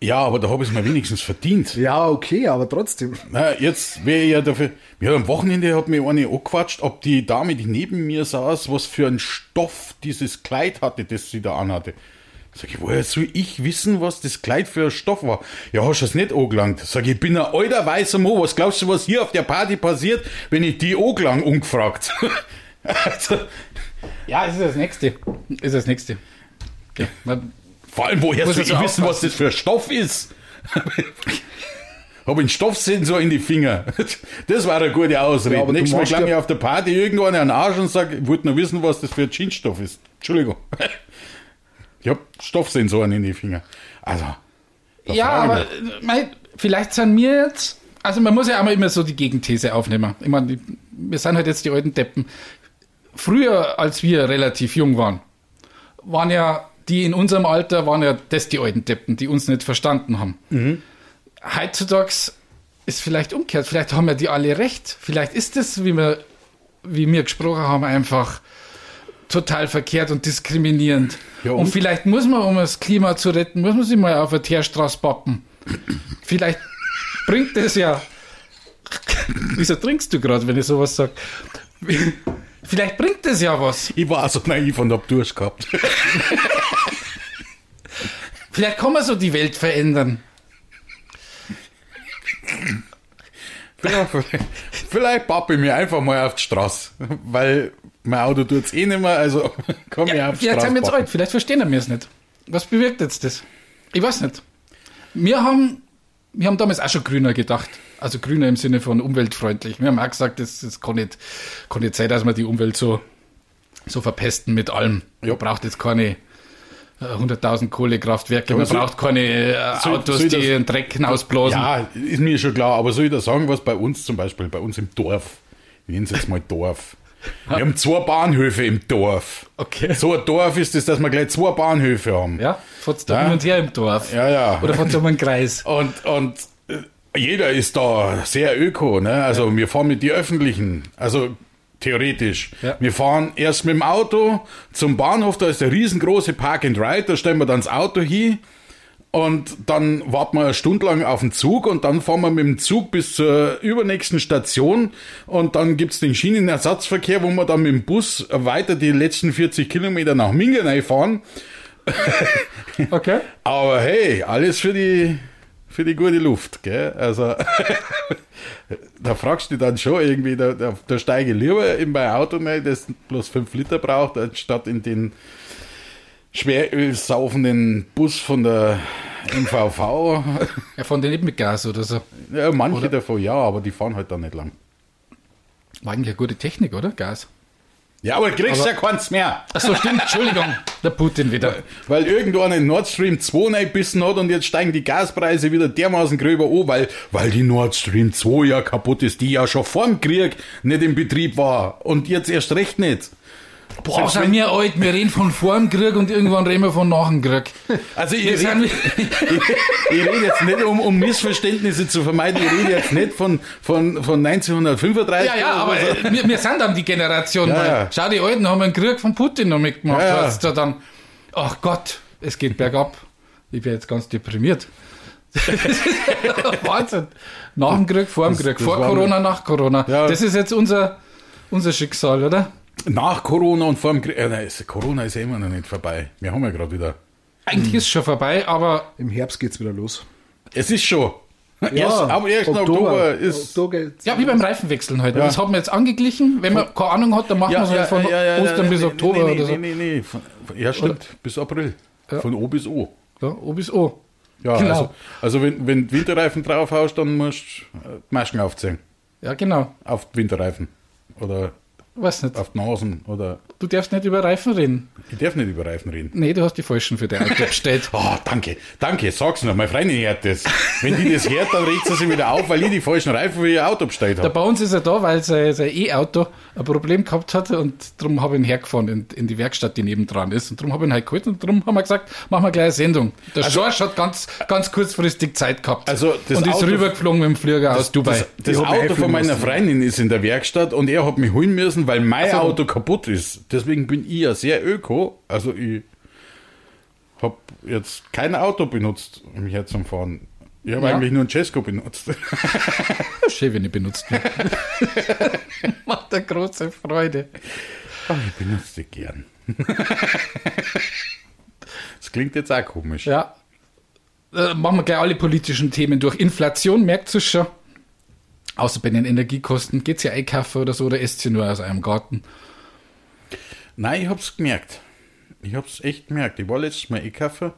[SPEAKER 3] Ja, aber da habe ich es mir wenigstens verdient.
[SPEAKER 4] Ja, okay, aber trotzdem.
[SPEAKER 3] Na, jetzt wäre ich ja dafür. Ja, am Wochenende hat mir eine angequatscht, ob die Dame, die neben mir saß, was für ein Stoff dieses Kleid hatte, das sie da anhatte. Sag ich, woher soll ich wissen, was das Kleid für ein Stoff war? Ja, hast du es nicht angelangt? Sag ich, ich bin ein alter weißer Mo. Was glaubst du, was hier auf der Party passiert, wenn ich die angelang ungefragt? also,
[SPEAKER 2] Ja, es ist das Nächste. Ist das Nächste. Ja,
[SPEAKER 3] vor allem, woher soll ich wissen, was das für ein Stoff ist? Habe einen Stoffsensor in die Finger. Das war eine gute Ausrede.
[SPEAKER 4] Ja,
[SPEAKER 3] Nächstes Mal
[SPEAKER 4] ja-
[SPEAKER 3] ich auf der Party irgendwo an den Arsch und sag, ich wollte nur wissen, was das für ein Jeansstoff ist. Entschuldigung. Ich habe Stoffsensoren in die Finger. Also.
[SPEAKER 2] ja, aber äh, mei, vielleicht sind wir jetzt. Also man muss ja auch immer so die Gegenthese aufnehmen. Ich meine, wir sind halt jetzt die alten Deppen. Früher, als wir relativ jung waren, waren ja die in unserem Alter, waren ja das die alten Deppen, die uns nicht verstanden haben. Heutzutage ist vielleicht umgekehrt. Vielleicht haben ja die alle recht. Vielleicht ist das, wie wir, wie wir gesprochen haben, einfach total verkehrt und diskriminierend.
[SPEAKER 3] Ja,
[SPEAKER 2] und?
[SPEAKER 3] und?
[SPEAKER 2] vielleicht muss man, um das Klima zu retten, muss man sich mal auf eine Teerstraße pappen. vielleicht bringt das ja. Wieso trinkst du gerade, wenn ich sowas sage? Vielleicht bringt das ja was.
[SPEAKER 3] Ich war so naiv und hab Durst gehabt.
[SPEAKER 2] Vielleicht kann man so die Welt verändern.
[SPEAKER 3] vielleicht, vielleicht pappe ich mir einfach mal auf die Straße, weil mein Auto tut's eh nicht mehr, also komm ich
[SPEAKER 2] Ja,
[SPEAKER 3] auf die
[SPEAKER 2] vielleicht
[SPEAKER 3] Straße.
[SPEAKER 2] sind wir jetzt alt, vielleicht verstehen wir es nicht. Was bewirkt jetzt das? Ich weiß nicht. Wir haben, wir haben damals auch schon grüner gedacht. Also grüner im Sinne von umweltfreundlich. Wir haben auch gesagt, das, das kann, nicht, kann nicht sein, dass wir die Umwelt so, so verpesten mit allem. Man braucht jetzt keine äh, 100.000 Kohlekraftwerke,
[SPEAKER 3] Aber
[SPEAKER 2] man
[SPEAKER 3] so-
[SPEAKER 2] braucht keine äh,
[SPEAKER 3] so-
[SPEAKER 2] Autos,
[SPEAKER 3] soll
[SPEAKER 2] die
[SPEAKER 3] das-
[SPEAKER 2] den Dreck hinausblasen.
[SPEAKER 3] Ja, ist mir schon klar, aber soll ich da sagen, was bei uns zum Beispiel, bei uns im Dorf, ich nenne es jetzt mal Dorf. Wir haben zwei Bahnhöfe im Dorf.
[SPEAKER 2] Okay.
[SPEAKER 3] So ein Dorf ist es, dass wir gleich zwei Bahnhöfe haben.
[SPEAKER 2] Ja, fährt's da
[SPEAKER 3] Ja.
[SPEAKER 2] hin und her im Dorf.
[SPEAKER 3] Ja, ja.
[SPEAKER 2] Oder fährt's um einen Kreis.
[SPEAKER 3] Und, und äh, jeder ist da sehr öko, ne? Also wir fahren mit die öffentlichen, also theoretisch.
[SPEAKER 2] Ja.
[SPEAKER 3] Wir fahren erst mit dem Auto zum Bahnhof, da ist der riesengroße Park and Ride, da stellen wir dann das Auto hin und dann warten wir eine Stunde lang auf den Zug und dann fahren wir mit dem Zug bis zur übernächsten Station und dann gibt's den Schienenersatzverkehr, wo wir dann mit dem Bus weiter die letzten 40 Kilometer nach Mingenay fahren.
[SPEAKER 2] Okay.
[SPEAKER 3] Aber hey, alles für die, für die gute Luft, gell? Also, da fragst du dich dann schon irgendwie, da, da, da steige ich lieber in mein Auto rein, das bloß 5 Liter braucht, anstatt in den schweröl saufenden Bus von der MVV.
[SPEAKER 2] Ja, von den nicht mit Gas oder so.
[SPEAKER 3] Ja, manche davon ja, aber die fahren halt da nicht lang.
[SPEAKER 2] War eigentlich eine gute Technik, oder? Gas.
[SPEAKER 3] Ja, aber kriegst
[SPEAKER 2] Aber-
[SPEAKER 3] ja keins mehr.
[SPEAKER 2] Achso, stimmt, Entschuldigung. Der Putin wieder.
[SPEAKER 3] Weil irgendwo einen Nord Stream 2 reinbissen hat und jetzt steigen die Gaspreise wieder dermaßen gröber an, weil, weil die Nord Stream 2 ja kaputt ist, die ja schon vor dem Krieg nicht in Betrieb war und jetzt erst recht nicht.
[SPEAKER 2] Boah, sind wir alt, wir reden von vor dem Krieg und irgendwann reden wir von nach dem Krieg.
[SPEAKER 3] Also ich rede,
[SPEAKER 2] sind,
[SPEAKER 3] ich rede jetzt nicht, um, um Missverständnisse zu vermeiden, ich rede jetzt nicht von, von, von 1935.
[SPEAKER 2] ja, ja, aber
[SPEAKER 3] so.
[SPEAKER 2] äh, wir, wir sind dann die Generation.
[SPEAKER 3] Ja, ja.
[SPEAKER 2] Schau, die Alten haben einen Krieg von Putin noch mitgemacht.
[SPEAKER 3] Ja, ja.
[SPEAKER 2] Du, dann, ach Gott, es geht bergab. Ich bin jetzt ganz deprimiert. Wahnsinn. Nach dem Krieg, vor dem
[SPEAKER 3] Das-
[SPEAKER 2] Krieg,
[SPEAKER 3] das
[SPEAKER 2] vor
[SPEAKER 3] war-
[SPEAKER 2] Corona, nach Corona.
[SPEAKER 3] Ja.
[SPEAKER 2] Das ist jetzt unser, unser Schicksal, oder?
[SPEAKER 3] Nach Corona und vor dem Krieg, äh, nein, es- Corona ist ja immer noch nicht vorbei. Wir haben ja gerade wieder.
[SPEAKER 2] Eigentlich ist es schon vorbei, aber
[SPEAKER 4] Im Herbst geht's wieder los.
[SPEAKER 3] Es ist schon. Erst, am 1. Oktober, ist.
[SPEAKER 4] Oktober
[SPEAKER 2] Ja, wie beim Reifenwechseln heute.
[SPEAKER 3] Ja.
[SPEAKER 2] Das haben wir jetzt angeglichen. Wenn man keine Ahnung hat, dann machen wir es halt von Ostern bis Oktober
[SPEAKER 3] nee, nee,
[SPEAKER 2] oder so.
[SPEAKER 3] Nee, nee, nee. Von, ja, stimmt. Bis April.
[SPEAKER 2] Ja.
[SPEAKER 3] Von O bis O.
[SPEAKER 2] Ja, O bis O.
[SPEAKER 3] Ja,
[SPEAKER 2] Genau.
[SPEAKER 3] also, also wenn, wenn du Winterreifen draufhaust, dann musst du die Masken aufziehen.
[SPEAKER 2] Ja, genau.
[SPEAKER 3] Auf Winterreifen. Oder
[SPEAKER 2] Weiß nicht.
[SPEAKER 3] auf Nasen. Oder
[SPEAKER 2] Du darfst nicht über Reifen reden.
[SPEAKER 3] ich darf nicht über Reifen reden.
[SPEAKER 2] Nee, du hast die falschen für dein Auto bestellt.
[SPEAKER 3] Oh, danke, danke, sag's noch. Meine Freundin hört das. Wenn die das hört, dann regt sie sich wieder auf, weil ich die falschen Reifen für ihr Auto bestellt habe.
[SPEAKER 2] bei uns ist er da, weil sein, sein E-Auto ein Problem gehabt hat und darum habe ich ihn hergefahren in, in die Werkstatt, die nebendran ist. Und darum habe ich ihn halt geholt und darum haben wir gesagt, machen wir gleich eine Sendung. Der Schorsch hat ganz, ganz kurzfristig Zeit gehabt.
[SPEAKER 3] Also, das
[SPEAKER 2] und ist
[SPEAKER 3] Auto-
[SPEAKER 2] rübergeflogen mit dem Flieger aus Dubai.
[SPEAKER 3] Das, das Auto von meiner
[SPEAKER 4] lassen.
[SPEAKER 3] Freundin ist in der Werkstatt und er hat mich holen müssen, weil mein
[SPEAKER 2] so.
[SPEAKER 3] Auto kaputt ist. Deswegen bin ich ja sehr öko. Also ich habe jetzt kein Auto benutzt, um hier zum Fahren. Ich habe
[SPEAKER 2] Ja.
[SPEAKER 3] eigentlich nur ein Cesco benutzt.
[SPEAKER 2] Schön, wenn ich benutzt wird. Macht eine große Freude.
[SPEAKER 3] Aber ich benutze gern. das klingt jetzt auch komisch.
[SPEAKER 2] Ja. Äh, machen wir gleich alle politischen Themen durch. Inflation, merkt ihr schon. Außer bei den Energiekosten. Geht's ja einkaufen oder so oder esst ihr nur aus einem Garten?
[SPEAKER 3] Nein, ich hab's gemerkt. Ich hab's echt gemerkt. Ich war letztes Mal eh Kaffee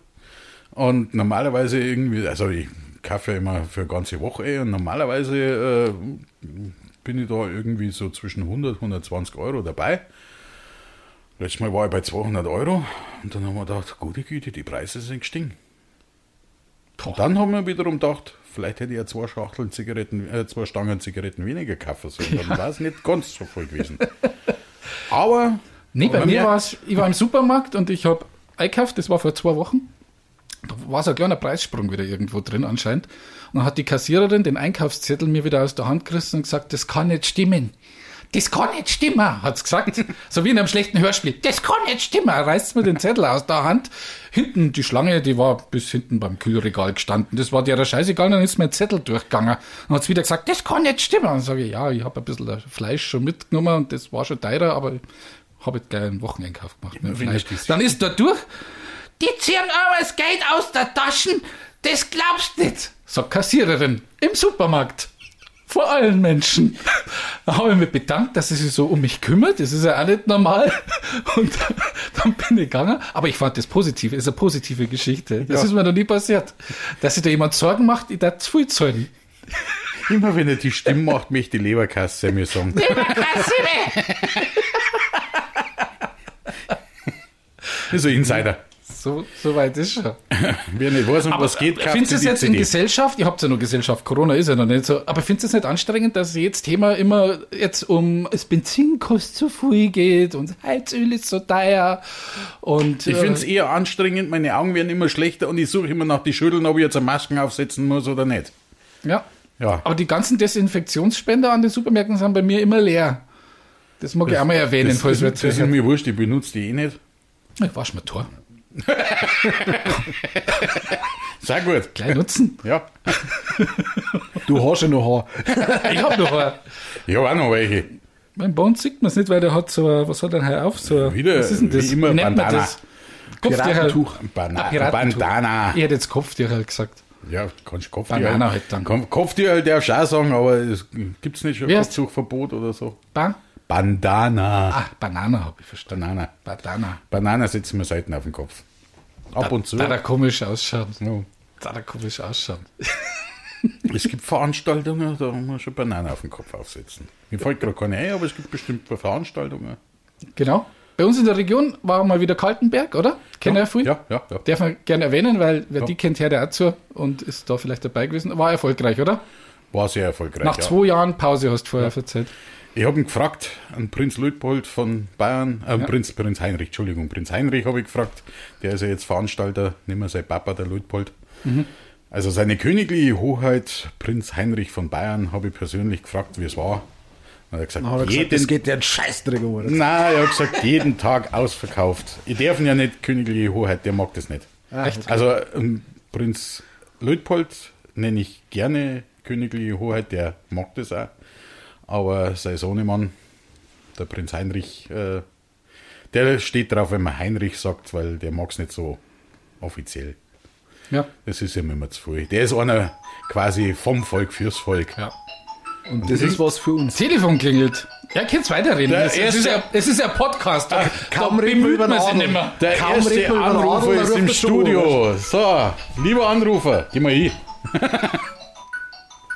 [SPEAKER 3] und normalerweise irgendwie, also ich kaufe immer für eine ganze Woche eh und normalerweise äh, bin ich da irgendwie so zwischen 100 120 Euro dabei. Letztes Mal war ich bei 200 Euro und dann haben wir gedacht, gute Güte, die Preise sind gestiegen. Dann haben wir wiederum gedacht, vielleicht hätte ich ja zwei Schachteln Zigaretten, äh, zwei Stangen Zigaretten weniger kaufen sollen. Dann war es nicht ganz so voll gewesen. Aber
[SPEAKER 2] Nee, bei mir war es, ich war im Supermarkt und ich habe einkauft, das war vor zwei Wochen. Da war so ein kleiner Preissprung wieder irgendwo drin anscheinend. Und dann hat die Kassiererin den Einkaufszettel mir wieder aus der Hand gerissen und gesagt, das kann nicht stimmen. Das kann nicht stimmen, hat's gesagt. So wie in einem schlechten Hörspiel. Das kann nicht stimmen. Er reißt mir den Zettel aus der Hand. Hinten, die Schlange, die war bis hinten beim Kühlregal gestanden. Das war der scheißegal, dann ist mir ein Zettel durchgegangen. Dann hat's wieder gesagt, das kann nicht stimmen. Dann sage ich, ja, ich habe ein bisschen Fleisch schon mitgenommen und das war schon teurer, aber ich habe jetzt gleich einen Wocheneinkauf gemacht mit dem
[SPEAKER 3] Wenn
[SPEAKER 2] Fleisch. Dann ist er durch. Die ziehen aber das Geld aus der Taschen. Das glaubst nicht, sagt Kassiererin im Supermarkt. Vor allen Menschen. Da habe ich mich bedankt, dass sie sich so um mich kümmert. Das ist ja auch nicht normal. Und dann bin ich gegangen. Aber ich fand das positiv. Das ist eine positive Geschichte. Das
[SPEAKER 3] Ja.
[SPEAKER 2] ist mir noch nie passiert. Dass sich da jemand Sorgen macht, ich darf zu viel zahlen.
[SPEAKER 3] Immer wenn er die Stimme macht, möchte die Leberkasse mir sagen. Das ist ein Insider.
[SPEAKER 2] So, so weit ist schon.
[SPEAKER 3] Wer nicht weiß, um was geht,
[SPEAKER 2] Findest du es jetzt in
[SPEAKER 3] CD.
[SPEAKER 2] Gesellschaft, ihr habt ja noch Gesellschaft, Corona ist ja noch nicht so, aber findest du es nicht anstrengend, dass jetzt Thema immer jetzt um das Benzin kostet zu viel geht und Heizöl ist so teuer und
[SPEAKER 3] Ich
[SPEAKER 2] äh,
[SPEAKER 3] finde es eher anstrengend, meine Augen werden immer schlechter und ich suche immer nach die Schütteln, ob ich jetzt eine Masken aufsetzen muss oder nicht.
[SPEAKER 2] ja.
[SPEAKER 3] Ja.
[SPEAKER 2] Aber die ganzen Desinfektionsspender an den Supermärkten sind bei mir immer leer. Das mag ich auch mal erwähnen,
[SPEAKER 3] das,
[SPEAKER 2] falls
[SPEAKER 3] das,
[SPEAKER 2] wir
[SPEAKER 3] das ist mir wurscht, ich benutze die eh nicht.
[SPEAKER 2] Ich wasch mir Tor.
[SPEAKER 3] Sehr gut.
[SPEAKER 2] Gleich nutzen.
[SPEAKER 3] Ja.
[SPEAKER 4] Du hast ja noch Haar.
[SPEAKER 2] Ich hab noch einen.
[SPEAKER 3] Ich habe auch noch welche.
[SPEAKER 2] Mein Bohnen sieht man es nicht, weil der hat so, ein- was hat er hier auf? So,
[SPEAKER 3] Wieder,
[SPEAKER 2] was ist denn das?
[SPEAKER 3] wie immer, Bandana.
[SPEAKER 2] Kopftücher.
[SPEAKER 3] Bana
[SPEAKER 2] Ah, Piratentuch.
[SPEAKER 3] Bandana.
[SPEAKER 2] Ich hätte jetzt Kopftücher halt gesagt.
[SPEAKER 3] Ja, kannst du Kopftier
[SPEAKER 2] Banana halt dann.
[SPEAKER 3] Halt darfst du auch sagen, aber es gibt's nicht schon Kopftuchverbot oder so.
[SPEAKER 2] Ba
[SPEAKER 3] Bandana.
[SPEAKER 2] ah, Banana habe ich verstanden.
[SPEAKER 3] Banana.
[SPEAKER 2] Banana.
[SPEAKER 3] Banana setzen wir selten auf den Kopf. Ab und zu.
[SPEAKER 2] Da er komisch ausschaut.
[SPEAKER 3] Ja.
[SPEAKER 2] Da er komisch ausschaut.
[SPEAKER 3] Es gibt Veranstaltungen, da wir schon Banane auf den Kopf aufsetzen. Mir fällt gerade keine ein, aber es gibt bestimmt Veranstaltungen.
[SPEAKER 2] Genau. Bei uns in der Region war mal wieder Kaltenberg, oder? Kennen ja, viel?
[SPEAKER 3] Ja, ja, ja.
[SPEAKER 2] Darf man gerne erwähnen, weil wer
[SPEAKER 3] Ja.
[SPEAKER 2] die kennt, hört ja auch zu und ist da vielleicht dabei gewesen. War erfolgreich, oder?
[SPEAKER 3] War sehr erfolgreich.
[SPEAKER 2] Nach
[SPEAKER 3] ja.
[SPEAKER 2] zwei Jahren Pause hast du vorher erzählt.
[SPEAKER 3] Ich habe ihn gefragt, an Prinz Luitpold von Bayern, äh, Prinz, Prinz Heinrich, Entschuldigung, Prinz Heinrich habe ich gefragt. Der ist ja jetzt Veranstalter, nicht mehr sein Papa, der Luitpold.
[SPEAKER 2] Mhm.
[SPEAKER 3] Also seine königliche Hoheit, Prinz Heinrich von Bayern, habe ich persönlich gefragt, wie es war. Dann hat er gesagt,
[SPEAKER 4] hat er gesagt,
[SPEAKER 3] jeden,
[SPEAKER 4] das geht dir einen Scheißdreck um. oder?
[SPEAKER 3] Nein, er hat gesagt, jeden Tag ausverkauft. Ich darf ihn ja nicht königliche Hoheit, der mag das nicht.
[SPEAKER 2] Echt?
[SPEAKER 3] Also ähm, Prinz Luitpold nenne ich gerne königliche Hoheit, der mag das auch. Aber sein Sohnemann, der Prinz Heinrich, äh, der steht drauf, wenn man Heinrich sagt, weil der mag es nicht so offiziell.
[SPEAKER 2] Ja.
[SPEAKER 3] Das ist ihm immer zu viel. Der ist einer quasi vom Volk fürs Volk.
[SPEAKER 2] ja.
[SPEAKER 4] Und das ist was für uns.
[SPEAKER 2] Telefon klingelt. Ja, könnt's weiterreden.
[SPEAKER 3] Der
[SPEAKER 2] Es, es, ist
[SPEAKER 3] erste-
[SPEAKER 2] ja, es ist ja Podcast. Da,
[SPEAKER 4] kaum
[SPEAKER 2] da
[SPEAKER 4] reden wir
[SPEAKER 2] bemüht
[SPEAKER 4] über
[SPEAKER 2] sich nicht mehr.
[SPEAKER 3] Der
[SPEAKER 4] Kaum
[SPEAKER 3] erste Anrufer
[SPEAKER 4] Adel,
[SPEAKER 3] ist im Studio. So, lieber Anrufer, geh mal hin.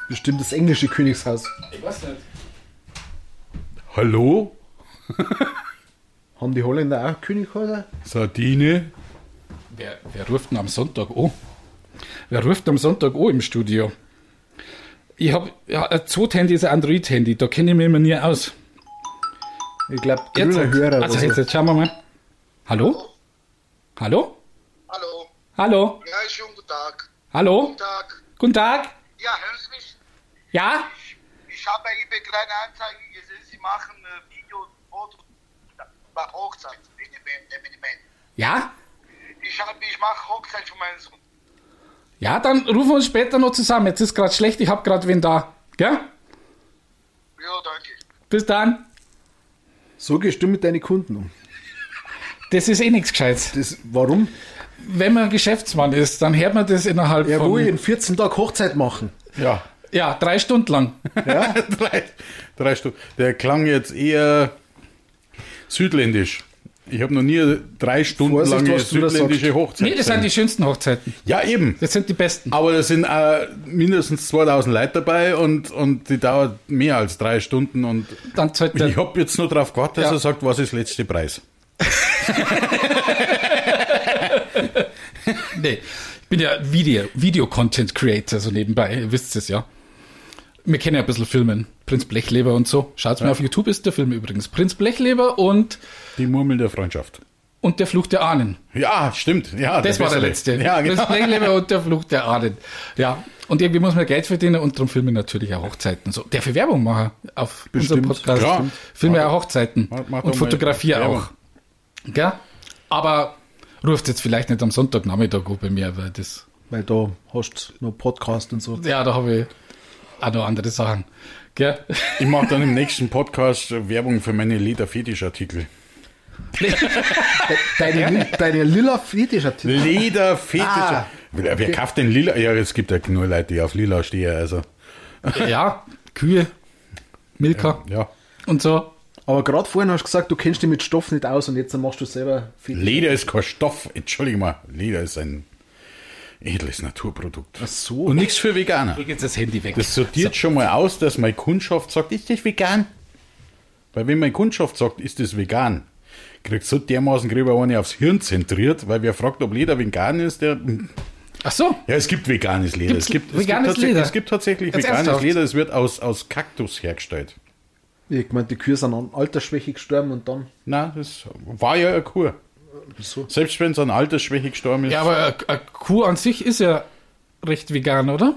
[SPEAKER 4] Bestimmt das englische Königshaus.
[SPEAKER 2] Ich weiß nicht.
[SPEAKER 3] Hallo?
[SPEAKER 4] Haben die Holländer auch Königshäuser?
[SPEAKER 3] Sardine?
[SPEAKER 2] Wer, wer ruft denn am Sonntag an? Wer ruft am Sonntag an im Studio? Ich habe ja, ein Zweit-Handy ist ein Android-Handy, da kenne ich mich immer nie aus.
[SPEAKER 4] Ich glaube,
[SPEAKER 2] Jetzt,
[SPEAKER 4] grüner Hörer.
[SPEAKER 2] also jetzt, jetzt schauen wir mal. Hallo? Hallo?
[SPEAKER 5] Hallo.
[SPEAKER 2] Hallo?
[SPEAKER 5] Ja, schönen guten Tag.
[SPEAKER 2] Hallo?
[SPEAKER 5] Guten Tag.
[SPEAKER 2] Guten Tag?
[SPEAKER 5] Ja, hören Sie mich?
[SPEAKER 2] Ja?
[SPEAKER 5] Ich habe bei eBay kleine Sie machen äh, Video und Foto bei Hochzeit. Evenement.
[SPEAKER 2] Ja?
[SPEAKER 5] Ich, hab, ich mache Hochzeit für meinen Sohn.
[SPEAKER 2] Ja, dann rufen wir uns später noch zusammen. Jetzt ist gerade schlecht, ich habe gerade wen da. Gell?
[SPEAKER 5] Ja, danke.
[SPEAKER 2] Bis dann.
[SPEAKER 4] So gehst du mit deinen Kunden um.
[SPEAKER 2] Das ist eh nichts Gescheites.
[SPEAKER 4] Das, warum?
[SPEAKER 2] Wenn man Geschäftsmann ist, dann hört man das innerhalb
[SPEAKER 4] Er
[SPEAKER 2] von
[SPEAKER 4] will in 14 Tagen Hochzeit machen.
[SPEAKER 3] Ja,
[SPEAKER 2] ja, drei Stunden lang.
[SPEAKER 4] Ja?
[SPEAKER 3] drei, drei Stunden. Der klang jetzt eher südländisch. Ich habe noch nie drei Stunden
[SPEAKER 4] Vorsicht,
[SPEAKER 3] lange südländische
[SPEAKER 4] sagst.
[SPEAKER 3] Hochzeit
[SPEAKER 2] Nee, das sind die schönsten Hochzeiten.
[SPEAKER 3] Ja, eben.
[SPEAKER 2] Das sind die besten.
[SPEAKER 3] Aber da sind auch mindestens 2000 Leute dabei und, und die dauert mehr als drei Stunden. Und
[SPEAKER 2] Dann zahlt
[SPEAKER 3] ich
[SPEAKER 2] der,
[SPEAKER 3] habe jetzt nur darauf gewartet, dass
[SPEAKER 2] Ja.
[SPEAKER 3] er sagt, was ist letzte Preis.
[SPEAKER 2] nee, ich bin ja Video, Video-Content Creator, so nebenbei, ihr wisst es ja. Wir kennen ja ein bisschen Filmen. Prinz Blechleber und so. Schaut's mal auf YouTube, ist der Film übrigens. Prinz Blechleber und
[SPEAKER 3] Die Murmel der Freundschaft.
[SPEAKER 2] und der Fluch der Ahnen.
[SPEAKER 3] Ja, stimmt. Ja,
[SPEAKER 2] Das war der letzte.
[SPEAKER 3] Ja, genau.
[SPEAKER 2] Das Playleber und der Fluch der Ahnen. Ja. Und irgendwie muss man Geld verdienen und darum filmen natürlich auch Hochzeiten. So, der für Werbung machen auf
[SPEAKER 4] Bestimmt.
[SPEAKER 2] unserem Podcast. Wir
[SPEAKER 3] Mach-
[SPEAKER 2] auch Hochzeiten
[SPEAKER 3] mach-
[SPEAKER 2] und fotografiere auch. Gell? Aber ruft jetzt vielleicht nicht am Sonntagnachmittag bei mir, weil das,
[SPEAKER 4] Weil da hast du noch Podcast und so.
[SPEAKER 2] ja, da habe ich auch noch andere Sachen. Gell?
[SPEAKER 3] Ich mache dann im nächsten Podcast Werbung für meine Leder-Fetischartikel.
[SPEAKER 4] Deine, deine lila Fetischartikel.
[SPEAKER 3] Leder-Fetisch.
[SPEAKER 4] Ah.
[SPEAKER 3] Wer, wer kauft denn Lila? Ja, es gibt ja nur Leute, die auf Lila stehen. Also,
[SPEAKER 2] ja, Kühe, Milka
[SPEAKER 3] ja.
[SPEAKER 2] und so.
[SPEAKER 4] Aber gerade vorhin hast du gesagt, du kennst dich mit Stoff nicht aus und jetzt machst du selber Fetisch.
[SPEAKER 3] Leder ist kein Stoff. Entschuldige mal. Leder ist ein edles Naturprodukt.
[SPEAKER 4] Ach so.
[SPEAKER 3] Und nichts für Veganer.
[SPEAKER 2] Leg jetzt das Handy weg.
[SPEAKER 3] Das sortiert schon mal aus, dass meine Kundschaft sagt, ist das vegan? Weil wenn meine Kundschaft sagt, ist das vegan, kriegt so dermaßen grüber eine aufs Hirn zentriert, weil wer fragt, ob Leder vegan ist, der...
[SPEAKER 2] Ach so.
[SPEAKER 3] Ja, es gibt veganes Leder.
[SPEAKER 2] Gibt's
[SPEAKER 3] es gibt,
[SPEAKER 2] veganes
[SPEAKER 3] es gibt
[SPEAKER 2] Leder?
[SPEAKER 3] Es gibt tatsächlich
[SPEAKER 2] Jetzt
[SPEAKER 3] veganes
[SPEAKER 2] ernsthaft?
[SPEAKER 3] Leder. Es wird aus, aus Kaktus hergestellt.
[SPEAKER 4] Ich meine, die Kühe sind an Altersschwäche gestorben und dann.
[SPEAKER 3] Na, das war ja eine Kur.
[SPEAKER 4] So.
[SPEAKER 3] Selbst wenn es an Altersschwäche gestorben ist,
[SPEAKER 2] Ja, aber eine- Kuh an sich ist ja recht vegan, oder?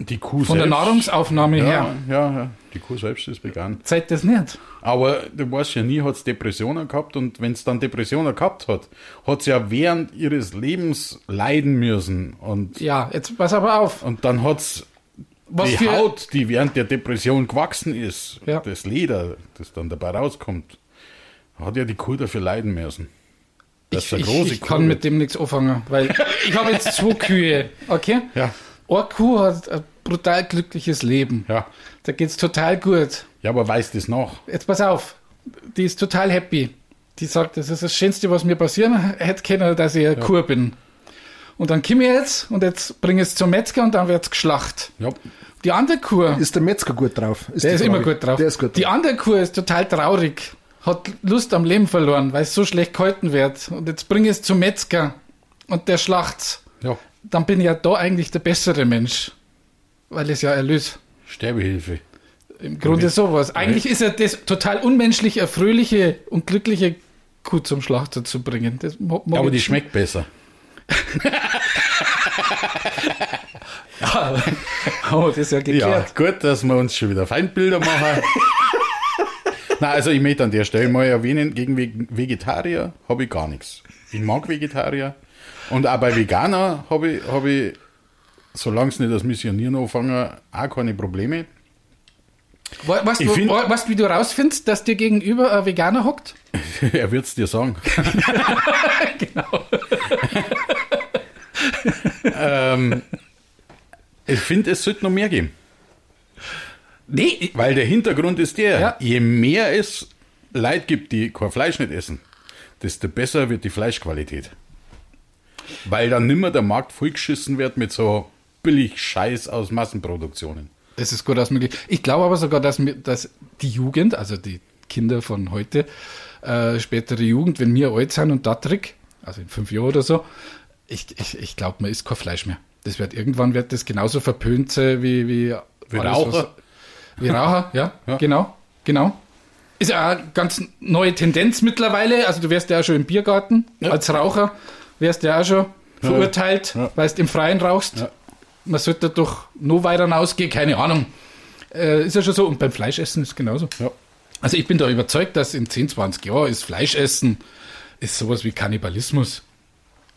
[SPEAKER 3] die Kuh
[SPEAKER 2] Von der
[SPEAKER 3] selbst,
[SPEAKER 2] Nahrungsaufnahme
[SPEAKER 3] ja,
[SPEAKER 2] her.
[SPEAKER 3] ja, ja, die Kuh selbst ist vegan.
[SPEAKER 2] Zeigt das nicht.
[SPEAKER 3] Aber du weißt ja nie, hat es Depressionen gehabt und wenn es dann Depressionen gehabt hat, hat sie ja während ihres Lebens leiden müssen und,
[SPEAKER 2] Ja, jetzt pass aber auf.
[SPEAKER 3] und dann hat es
[SPEAKER 2] Was
[SPEAKER 3] die
[SPEAKER 2] für,
[SPEAKER 3] Haut, die während der Depression gewachsen ist,
[SPEAKER 2] Ja.
[SPEAKER 3] das Leder, das dann dabei rauskommt, hat ja die Kuh dafür leiden müssen. Das
[SPEAKER 2] ich,
[SPEAKER 3] ist eine
[SPEAKER 2] ich,
[SPEAKER 3] große
[SPEAKER 2] ich
[SPEAKER 3] Kuh.
[SPEAKER 2] kann mit dem nichts anfangen, weil ich habe jetzt zwei Kühe, okay?
[SPEAKER 3] ja,
[SPEAKER 2] Eine Kuh hat ein brutal glückliches Leben.
[SPEAKER 3] ja.
[SPEAKER 2] Da geht's total gut.
[SPEAKER 3] Ja, aber weiß das noch?
[SPEAKER 2] Jetzt pass auf, die ist total happy. Die sagt, das ist das Schönste, was mir passieren hätte können, dass ich eine Kuh bin. Und dann komme ich jetzt und jetzt bringe ich es zum Metzger und dann wird's geschlacht.
[SPEAKER 3] Ja.
[SPEAKER 2] Die andere Kuh,
[SPEAKER 4] Ist der Metzger gut drauf?
[SPEAKER 2] der
[SPEAKER 4] die
[SPEAKER 2] ist immer gut drauf.
[SPEAKER 4] Der ist gut
[SPEAKER 2] die
[SPEAKER 4] drauf.
[SPEAKER 2] andere Kuh ist total traurig, hat Lust am Leben verloren, weil es so schlecht gehalten wird. Und jetzt bringe ich es zum Metzger und der schlacht's.
[SPEAKER 3] ja.
[SPEAKER 2] Dann bin ich ja da eigentlich der bessere Mensch, weil es ja erlöst.
[SPEAKER 3] Sterbehilfe.
[SPEAKER 2] Im Grunde sowas. Eigentlich ist ja das total unmenschlich, eine fröhliche und glückliche Kuh zum Schlachter zu bringen. Das
[SPEAKER 3] Ja, aber die schmeckt besser.
[SPEAKER 2] Oh, das ist ja
[SPEAKER 3] Ja,
[SPEAKER 2] geklärt.
[SPEAKER 3] gut, dass wir uns schon wieder Feindbilder machen. Na, also ich möchte an der Stelle mal erwähnen, gegen Ve- Vegetarier habe ich gar nichts. Ich mag Vegetarier. Und auch bei Veganer habe ich, habe ich solange es nicht das Missionieren anfangen, auch keine Probleme.
[SPEAKER 2] We- Weißt du,
[SPEAKER 3] find-
[SPEAKER 2] we- weißt wie du rausfindest, dass dir gegenüber ein Veganer hockt?
[SPEAKER 3] er wird es dir sagen.
[SPEAKER 2] Genau.
[SPEAKER 3] ähm, ich finde, es sollte noch mehr geben.
[SPEAKER 2] Nee,
[SPEAKER 3] Weil der Hintergrund ist der,
[SPEAKER 2] Ja.
[SPEAKER 3] je mehr es Leute gibt, die kein Fleisch nicht essen, desto besser wird die Fleischqualität. Weil dann nimmer der Markt vollgeschissen wird mit so billig Scheiß aus Massenproduktionen.
[SPEAKER 2] das ist gut ausmöglich. Ich glaube aber sogar, dass, mir, dass die Jugend, also die Kinder von heute, äh, spätere Jugend, wenn wir alt sind und da trick, also in fünf Jahren oder so, ich, ich, ich glaube, man isst kein Fleisch mehr. Das wird irgendwann wird das genauso verpönt sein wie, wie,
[SPEAKER 3] Wie
[SPEAKER 2] alles,
[SPEAKER 3] Raucher.
[SPEAKER 2] was- Wie Raucher, ja,
[SPEAKER 3] Ja.
[SPEAKER 2] genau, genau. Ist ja eine ganz neue Tendenz mittlerweile. Also du wärst ja auch schon im Biergarten
[SPEAKER 3] Ja.
[SPEAKER 2] als Raucher, wärst ja auch schon verurteilt,
[SPEAKER 3] Ja.
[SPEAKER 2] weil du im Freien rauchst.
[SPEAKER 3] Ja.
[SPEAKER 2] Man sollte doch noch weiter hinausgehen, keine Ahnung. Äh, ist ja schon so. Und beim Fleischessen ist es genauso.
[SPEAKER 3] Ja.
[SPEAKER 2] Also ich bin da überzeugt, dass in 10, 20 Jahren ist Fleischessen ist sowas wie Kannibalismus.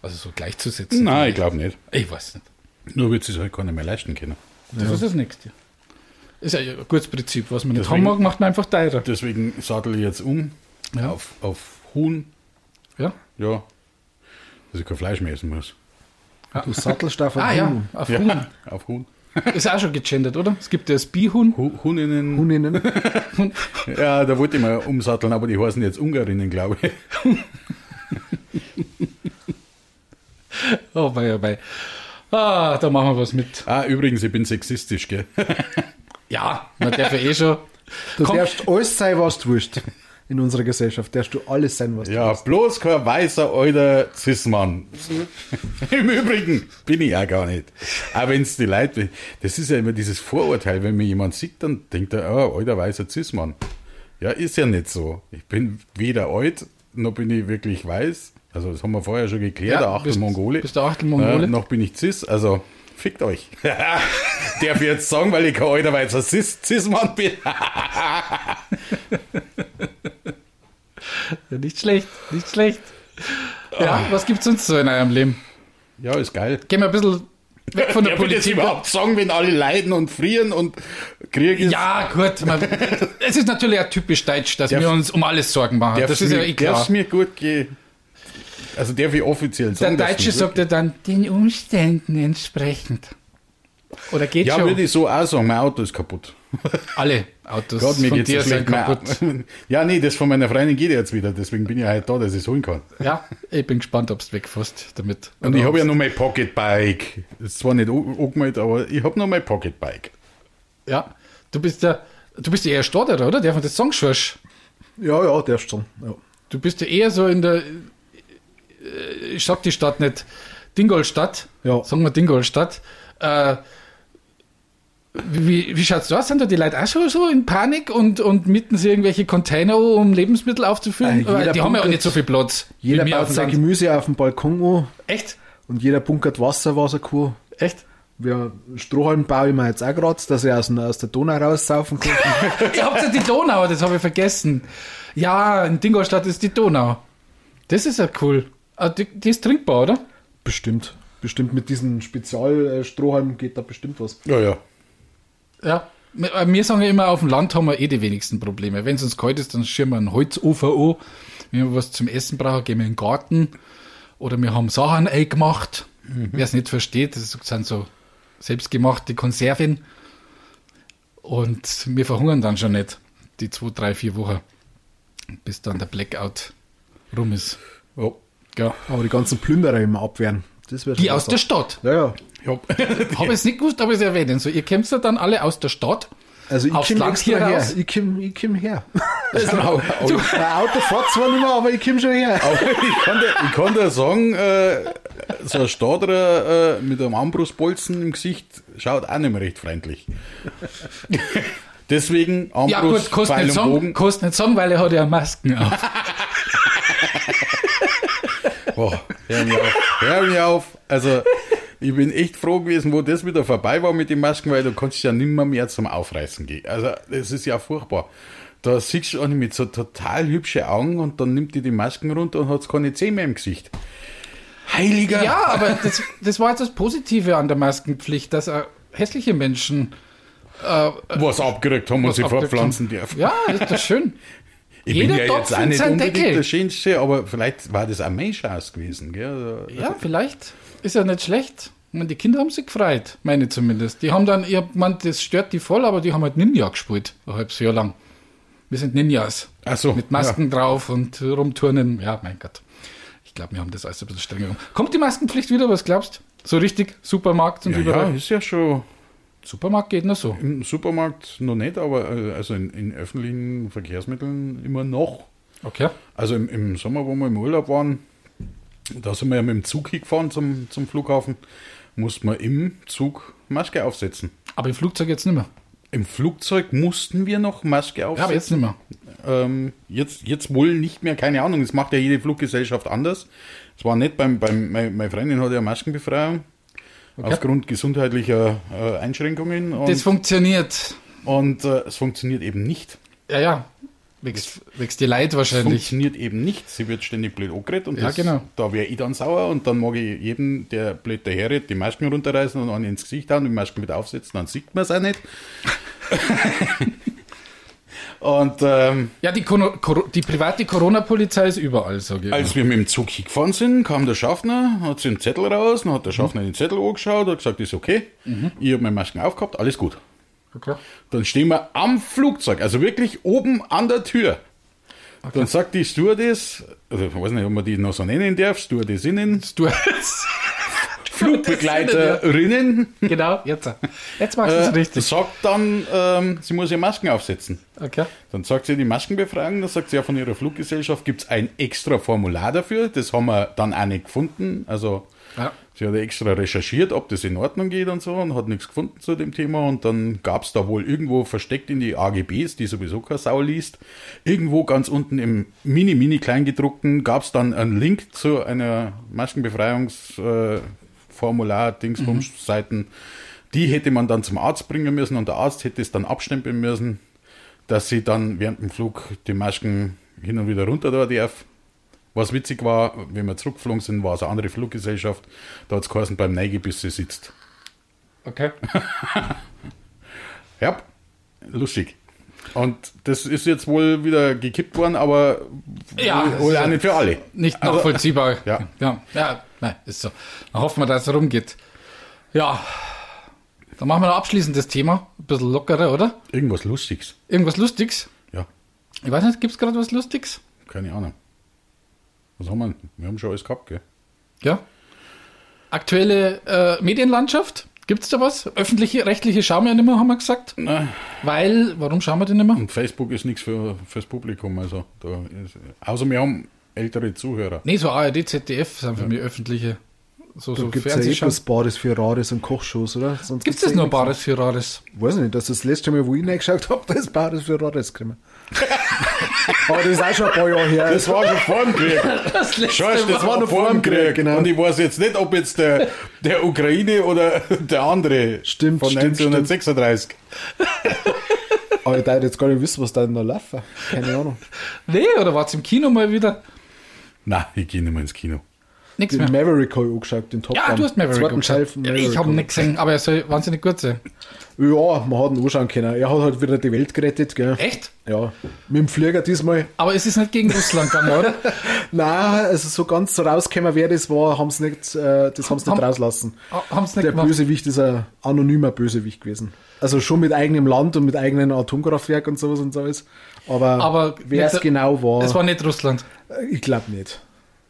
[SPEAKER 2] Also so gleichzusetzen.
[SPEAKER 3] Nein, ich glaube nicht.
[SPEAKER 2] Ich weiß nicht.
[SPEAKER 3] Nur wird es halt keiner mehr leisten können.
[SPEAKER 2] Das ist das Nächste. Ist ja ein gutes Prinzip. Was man nicht
[SPEAKER 3] Deswegen-
[SPEAKER 2] haben mag, macht man einfach teurer.
[SPEAKER 3] Deswegen sattel ich jetzt um
[SPEAKER 2] Ja.
[SPEAKER 3] auf, auf Huhn,
[SPEAKER 2] Ja?
[SPEAKER 3] ja, dass ich kein Fleisch mehr essen muss.
[SPEAKER 4] Du sattelst auf
[SPEAKER 2] Ah
[SPEAKER 4] einen
[SPEAKER 2] ja,
[SPEAKER 4] Huhn.
[SPEAKER 2] auf
[SPEAKER 3] Ja,
[SPEAKER 2] Huhn.
[SPEAKER 3] auf Huhn.
[SPEAKER 2] Ist auch schon gegendert, oder? Es gibt ja das Bihuhn.
[SPEAKER 3] Hu- Huninnen.
[SPEAKER 4] Huninnen.
[SPEAKER 3] Ja, da wollte ich mal umsatteln, aber die heißen jetzt Ungarinnen, glaube ich.
[SPEAKER 2] Oh, bei, bei. Ah, da machen wir was mit.
[SPEAKER 3] Ah, übrigens, ich bin sexistisch, gell?
[SPEAKER 2] Ja, man darf ja eh schon.
[SPEAKER 4] Du
[SPEAKER 2] Komm.
[SPEAKER 4] darfst alles sein, was du willst. In unserer Gesellschaft darfst du alles sein, was du
[SPEAKER 3] Ja, bloß kein weißer alter Cis-Mann. Im Übrigen bin ich auch gar nicht. Auch wenn es die Leute, das ist ja immer dieses Vorurteil, wenn mir jemand sieht, dann denkt er, oh, alter weißer Cis-Mann. Ja, ist ja nicht so. Ich bin weder alt noch bin ich wirklich weiß. Also das haben wir vorher schon geklärt,
[SPEAKER 2] Ja,
[SPEAKER 3] der Achtel
[SPEAKER 2] bist-
[SPEAKER 3] Mongole.
[SPEAKER 2] bist der Achtel Mongole?
[SPEAKER 3] Äh, noch bin ich Cis, also fickt euch. Darf ich jetzt sagen, weil ich kein alter weißer Cis- Cis-Mann bin?
[SPEAKER 2] Nicht schlecht, nicht schlecht. Ja, was gibt's sonst so in eurem Leben?
[SPEAKER 3] ja, ist geil.
[SPEAKER 2] Gehen wir ein bisschen weg von der
[SPEAKER 3] Darf ich das
[SPEAKER 2] Politik.
[SPEAKER 3] überhaupt sagen, wenn alle leiden und frieren und Krieg ist?
[SPEAKER 2] Ja, gut. Man, es ist natürlich auch typisch deutsch, dass
[SPEAKER 3] Darf-
[SPEAKER 2] wir uns um alles Sorgen machen. Das ist ja eh klar.
[SPEAKER 3] mir gut gehen? Also darf ich offiziell
[SPEAKER 2] Der Deutsche sagt ja dann den Umständen entsprechend. Oder geht
[SPEAKER 3] Ja,
[SPEAKER 2] schon?
[SPEAKER 3] würde ich so auch sagen, mein Auto ist kaputt.
[SPEAKER 2] Alle Autos
[SPEAKER 3] Gott, mir
[SPEAKER 2] von dir sind kaputt.
[SPEAKER 3] Ja, nee, das von meiner Freundin geht jetzt wieder, deswegen bin ich halt da, dass ich es holen kann.
[SPEAKER 2] Ja, ich bin gespannt, ob du wegfährst damit.
[SPEAKER 3] Und ich habe ja noch mein Pocketbike. Das ist zwar nicht an- angemeldet, aber ich habe noch mein Pocketbike.
[SPEAKER 2] Ja, du bist ja, du bist ja eher Stotterer, oder? Der von das Song schwörst.
[SPEAKER 4] Ja, ja, der ist schon. Ja.
[SPEAKER 2] Du bist ja eher so in der, ich sag die Stadt nicht, Dingolstadt.
[SPEAKER 4] Ja.
[SPEAKER 2] Sagen wir Dingolstadt. Äh, wie, wie schaut's da aus? Sind da die Leute auch schon so in Panik und, und mitten sie irgendwelche Container, um Lebensmittel aufzufüllen?
[SPEAKER 4] Äh,
[SPEAKER 2] die haben ja auch nicht so viel Platz.
[SPEAKER 4] Jeder baut sein
[SPEAKER 2] Land.
[SPEAKER 4] Gemüse auf dem Balkon an
[SPEAKER 2] Echt?
[SPEAKER 4] und jeder bunkert Wasser, was er kann.
[SPEAKER 2] Echt?
[SPEAKER 4] Wir Strohhalm baue ich mir jetzt auch gerade, dass ich aus, aus der Donau raussaufen kann.
[SPEAKER 2] Ihr habt ja die Donau, das habe ich vergessen. Ja, in Dingolstadt ist die Donau. Das ist ja cool. Ah, Die, die ist trinkbar, oder?
[SPEAKER 4] bestimmt. Bestimmt mit diesen Spezialstrohhalmen geht da bestimmt was.
[SPEAKER 3] Ja, ja.
[SPEAKER 2] Ja. Wir äh, wir sagen ja immer, auf dem Land haben wir eh die wenigsten Probleme. Wenn es uns kalt ist, dann schirmen wir einen Holzofen an. Wenn wir was zum Essen brauchen, gehen wir in den Garten. Oder wir haben Sachen eingemacht. Wer es nicht versteht, das sind so selbstgemachte Konserven. Und wir verhungern dann schon nicht die zwei, drei, vier Wochen, bis dann der Blackout rum ist.
[SPEAKER 3] ja.
[SPEAKER 2] Ja.
[SPEAKER 4] Aber die ganzen Plünderer immer abwehren. Das
[SPEAKER 2] Die aus der. Stadt.
[SPEAKER 4] Ja, ja.
[SPEAKER 3] ja.
[SPEAKER 2] Habe es nicht gewusst, aber es erwähnen. So, ihr kämpft ja dann alle aus der Stadt.
[SPEAKER 4] Also ich komme extra her.
[SPEAKER 2] raus.
[SPEAKER 4] Ich komme ich komm her.
[SPEAKER 3] Genau.
[SPEAKER 4] Du, mein Auto fährt zwar nicht mehr, aber ich komme schon her.
[SPEAKER 3] Aber ich kann dir, ich kann dir sagen, äh, so ein Stadler äh, mit einem Armbrustbolzen im Gesicht schaut auch nicht mehr recht freundlich. Deswegen Armbrust,
[SPEAKER 2] Ja gut, kostet
[SPEAKER 3] Pfeil
[SPEAKER 2] nicht,
[SPEAKER 3] und
[SPEAKER 2] sagen,
[SPEAKER 3] Bogen.
[SPEAKER 2] kostet nicht sagen, weil er hat ja Masken auf.
[SPEAKER 3] Boah, hör mir auf. Hör mir auf. Also, ich bin echt froh gewesen, wo das wieder vorbei war mit den Masken, weil du kannst ja nimmer mehr zum Aufreißen gehen. Also, das ist ja furchtbar. Da siehst du eine mit so total hübschen Augen und dann nimmt die die Masken runter und hat keine Zähne mehr im Gesicht. Heiliger.
[SPEAKER 2] Ja, aber das, das war jetzt das Positive an der Maskenpflicht, dass auch hässliche Menschen
[SPEAKER 3] Was abgerückt haben und
[SPEAKER 2] was
[SPEAKER 3] sie fortpflanzen dürfen.
[SPEAKER 2] Ja, ist das schön.
[SPEAKER 3] Ich
[SPEAKER 2] Jeder
[SPEAKER 3] bin ja
[SPEAKER 2] Topf
[SPEAKER 3] jetzt auch nicht unbedingt
[SPEAKER 2] Deckel.
[SPEAKER 3] der Schönste, aber vielleicht war das auch mein Chance gewesen. Gell? Also,
[SPEAKER 2] Ja, vielleicht ist ja nicht schlecht. Ich meine, die Kinder haben sich gefreut, meine ich zumindest. Die haben dann, ich gemeint, das stört die voll, aber die haben halt Ninja gespielt, ein halbes Jahr lang. Wir sind Ninjas.
[SPEAKER 3] Ach so,
[SPEAKER 2] Mit Masken drauf und rumturnen. Ja, mein Gott. Ich glaube, wir haben das alles ein bisschen strenger gemacht. Kommt die Maskenpflicht wieder, was glaubst So richtig? Supermarkt und
[SPEAKER 3] Ja, ja,
[SPEAKER 2] überall?
[SPEAKER 3] ist ja schon
[SPEAKER 2] Supermarkt geht nur so.
[SPEAKER 3] im Supermarkt noch nicht, aber äh, also in, in öffentlichen Verkehrsmitteln immer noch.
[SPEAKER 2] Okay.
[SPEAKER 3] Also im, im Sommer, wo wir im Urlaub waren, da sind wir ja mit dem Zug hingefahren zum, zum Flughafen, mussten wir im Zug Maske aufsetzen.
[SPEAKER 2] Aber im Flugzeug jetzt nicht mehr.
[SPEAKER 3] Im Flugzeug mussten wir noch Maske
[SPEAKER 2] Ja, aber
[SPEAKER 3] aufsetzen.
[SPEAKER 2] jetzt nicht mehr.
[SPEAKER 3] Ähm, jetzt, jetzt wohl nicht mehr, keine Ahnung, das macht ja jede Fluggesellschaft anders. Es war nicht beim, beim meine, meine Freundin hat ja Maskenbefreiung aufgrund gesundheitlicher äh, Einschränkungen und,
[SPEAKER 2] Das funktioniert.
[SPEAKER 3] und äh, es funktioniert eben nicht.
[SPEAKER 2] Ja, ja. Wächst, wächst die Leid wahrscheinlich.
[SPEAKER 3] Funktioniert eben nicht. Sie wird ständig blöd angeredet und
[SPEAKER 2] Ja,
[SPEAKER 3] das,
[SPEAKER 2] genau.
[SPEAKER 3] da wäre ich dann sauer und dann mag ich jeden, der blöd daherredet, die Masken runterreißen und einen ins Gesicht hauen und die Masken wieder aufsetzen, dann sieht man es auch nicht. und ähm,
[SPEAKER 2] Ja, die, Kono- die private Corona-Polizei ist überall, sage ich.
[SPEAKER 3] Als wir mit dem Zug hingefahren sind, kam der Schaffner, hat sich einen Zettel raus, dann hat der Schaffner den Zettel angeschaut, hat gesagt, ist okay. Ich habe meine Masken aufgehabt, alles gut.
[SPEAKER 2] Okay.
[SPEAKER 3] Dann stehen wir am Flugzeug, also wirklich oben an der Tür. Dann sagt die Stewardess, also ich weiß nicht, ob man die noch so nennen darf, Stewardessinnen,
[SPEAKER 2] hast.
[SPEAKER 3] Flugbegleiterinnen,
[SPEAKER 2] genau, jetzt. Jetzt machst du es
[SPEAKER 3] äh,
[SPEAKER 2] richtig.
[SPEAKER 3] sagt dann, ähm, sie muss ihre Masken aufsetzen.
[SPEAKER 2] Okay.
[SPEAKER 3] Dann sagt sie die Maskenbefragung, dann sagt sie ja von ihrer Fluggesellschaft gibt es ein extra Formular dafür, das haben wir dann auch nicht gefunden. Also
[SPEAKER 2] Ja.
[SPEAKER 3] Sie hat extra recherchiert, ob das in Ordnung geht und so und hat nichts gefunden zu dem Thema. Und dann gab es da wohl irgendwo versteckt in die AGBs, die sowieso keine Sau liest, irgendwo ganz unten im mini, mini Kleingedruckten gab es dann einen Link zu einer Maskenbefreiungsformular, Dingsbums, Seiten. Die hätte man dann zum Arzt bringen müssen und der Arzt hätte es dann abstempeln müssen, dass sie dann während dem Flug die Masken hin und wieder runter da darf. Was witzig war, wenn wir zurückgeflogen sind, war es eine andere Fluggesellschaft. Da hat es geheißen, beim sie sitzt.
[SPEAKER 2] Okay.
[SPEAKER 3] Ja, lustig. Und das ist jetzt wohl wieder gekippt worden, aber
[SPEAKER 2] Ja,
[SPEAKER 3] wohl auch nicht für alle.
[SPEAKER 2] Nicht
[SPEAKER 3] Also-
[SPEAKER 2] nachvollziehbar.
[SPEAKER 3] Ja.
[SPEAKER 2] ja. Ja, nein, ist so. Dann hoffen wir, dass es rumgeht. Ja. Dann machen wir noch abschließend das Thema. Ein bisschen lockerer, oder?
[SPEAKER 3] Irgendwas Lustiges.
[SPEAKER 2] Irgendwas Lustiges?
[SPEAKER 3] Ja,
[SPEAKER 2] Ich weiß nicht, gibt es gerade was Lustiges?
[SPEAKER 3] keine Ahnung. Was haben wir? Wir haben schon alles gehabt, gell?
[SPEAKER 2] Ja. Aktuelle äh, Medienlandschaft? Gibt es da was? Öffentliche, rechtliche schauen wir ja nicht mehr, haben wir gesagt.
[SPEAKER 3] Nein.
[SPEAKER 2] Weil, warum schauen wir denn nicht mehr?
[SPEAKER 3] Und Facebook ist nichts für, fürs Publikum. Also da ist, außer wir haben ältere Zuhörer.
[SPEAKER 2] Nee, so ARD, ZDF sind für mich öffentliche. So,
[SPEAKER 4] Da
[SPEAKER 2] so
[SPEAKER 4] gibt es ja eh
[SPEAKER 2] Fernsehschauen.
[SPEAKER 4] bloß Bares für Rares und Kochshows, oder? Sonst
[SPEAKER 2] Gibt es das nur
[SPEAKER 4] eh.
[SPEAKER 2] Bares für Rares?
[SPEAKER 4] Weiß ich nicht, dass das letzte Mal, wo ich reingeschaut habe, da ist Bares für Rares gekommen. Aber das ist auch schon ein paar Jahre her.
[SPEAKER 3] Das war schon vor dem Krieg.
[SPEAKER 2] Das letzte
[SPEAKER 3] Scheiße, das war noch vor dem Krieg.
[SPEAKER 4] genau.
[SPEAKER 3] Und ich weiß jetzt nicht, ob jetzt der, der Ukraine oder der andere
[SPEAKER 4] Stimmt,
[SPEAKER 3] von
[SPEAKER 4] stimmt,
[SPEAKER 3] 1936.
[SPEAKER 4] Aber ich darf jetzt gar nicht wissen, was da da laufen. Keine Ahnung.
[SPEAKER 2] Nee, oder war es im Kino mal wieder?
[SPEAKER 3] Nein, ich gehe nicht mehr ins Kino.
[SPEAKER 2] Nichts
[SPEAKER 4] Den
[SPEAKER 2] mehr.
[SPEAKER 4] Maverick habe ich angeschaut, den Top
[SPEAKER 2] Ja,
[SPEAKER 4] Gun.
[SPEAKER 2] du hast Maverick angeschaut.
[SPEAKER 4] Maverick
[SPEAKER 2] Ich habe ihn nicht gesehen, aber er soll wahnsinnig gut sein.
[SPEAKER 4] Ja, man hat ihn anschauen können. Er hat halt wieder die Welt gerettet, gell?
[SPEAKER 2] Echt?
[SPEAKER 4] Ja. Mit dem Flieger diesmal.
[SPEAKER 2] Aber es ist nicht gegen Russland gegangen, oder?
[SPEAKER 4] Nein, also so ganz so rausgekommen, wer das war, haben sie nicht, äh, das haben sie nicht rauslassen.
[SPEAKER 2] Haben sie nicht
[SPEAKER 4] Der
[SPEAKER 2] gemacht.
[SPEAKER 4] Bösewicht ist ein anonymer Bösewicht gewesen. Also schon mit eigenem Land und mit eigenem Atomkraftwerk und sowas und so alles. Aber,
[SPEAKER 2] Aber
[SPEAKER 4] wer es genau war,
[SPEAKER 2] Es war nicht Russland.
[SPEAKER 4] ich glaube nicht.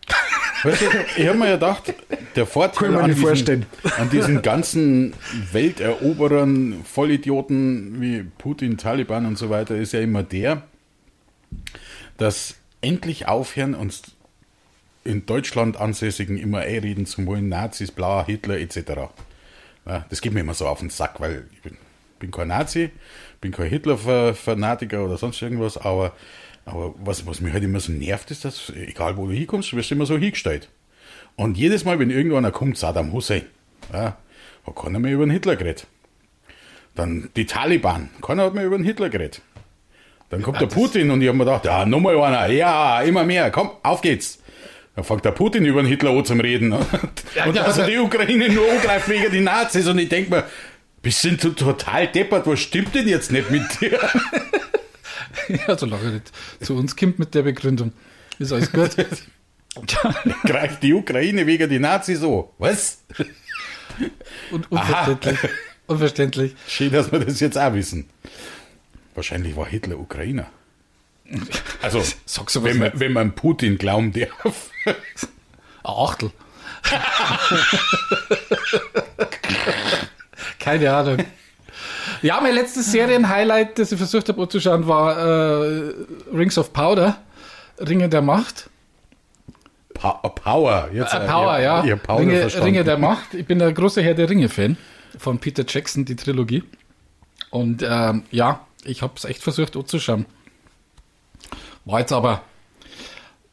[SPEAKER 3] Weißt du, ich habe mir ja gedacht, der Vorteil an diesen, an diesen ganzen Welteroberern, Vollidioten wie Putin, Taliban und so weiter ist ja immer der, dass endlich aufhören, uns in Deutschland Ansässigen immer einreden zu wollen, Nazis, bla, Hitler etc. Das geht mir immer so auf den Sack, weil ich bin, bin kein Nazi, bin kein Hitler-Fanatiker oder sonst irgendwas, aber, aber was, was mich halt immer so nervt, ist, dass egal wo du hinkommst, du wirst immer so hingestellt. Und jedes Mal, wenn irgendeiner kommt, Saddam Hussein, ja, hat keiner mehr über den Hitler geredet. Dann die Taliban, keiner hat mehr über den Hitler geredet. Dann kommt der Putin und ich habe mir gedacht, ja, nochmal einer, ja, immer mehr, komm, auf geht's. Dann fängt der Putin über den Hitler an zum Reden. Und,
[SPEAKER 2] Ja,
[SPEAKER 3] und
[SPEAKER 2] ja, aber-
[SPEAKER 3] die Ukraine nur angreift wegen die Nazis. Und ich denke mir, bist du total deppert, was stimmt denn jetzt nicht mit dir?
[SPEAKER 2] Ja, solange nicht zu uns kommt mit der Begründung. Ist alles gut.
[SPEAKER 3] Greift die Ukraine wegen die Nazis an. Was?
[SPEAKER 2] und unverständlich. Unverständlich.
[SPEAKER 3] Schön, dass wir das jetzt auch wissen. Wahrscheinlich war Hitler Ukrainer. Also, wenn man, wenn man Putin glauben darf.
[SPEAKER 2] Ein Achtel. Keine Ahnung. Ja, mein letztes Serienhighlight, das ich versucht habe anzuschauen, war äh, Rings of Powder. Ringe der Macht.
[SPEAKER 3] Pa Power. Jetzt,
[SPEAKER 2] Äh, Power,
[SPEAKER 3] ihr-
[SPEAKER 2] ja.
[SPEAKER 3] Ihr Power
[SPEAKER 2] Ringe,
[SPEAKER 3] verstanden.
[SPEAKER 2] Ringe der Macht. Ich bin der große Herr der Ringe-Fan von Peter Jackson, die Trilogie. Und ähm, ja, ich habe es echt versucht anzuschauen. War jetzt aber,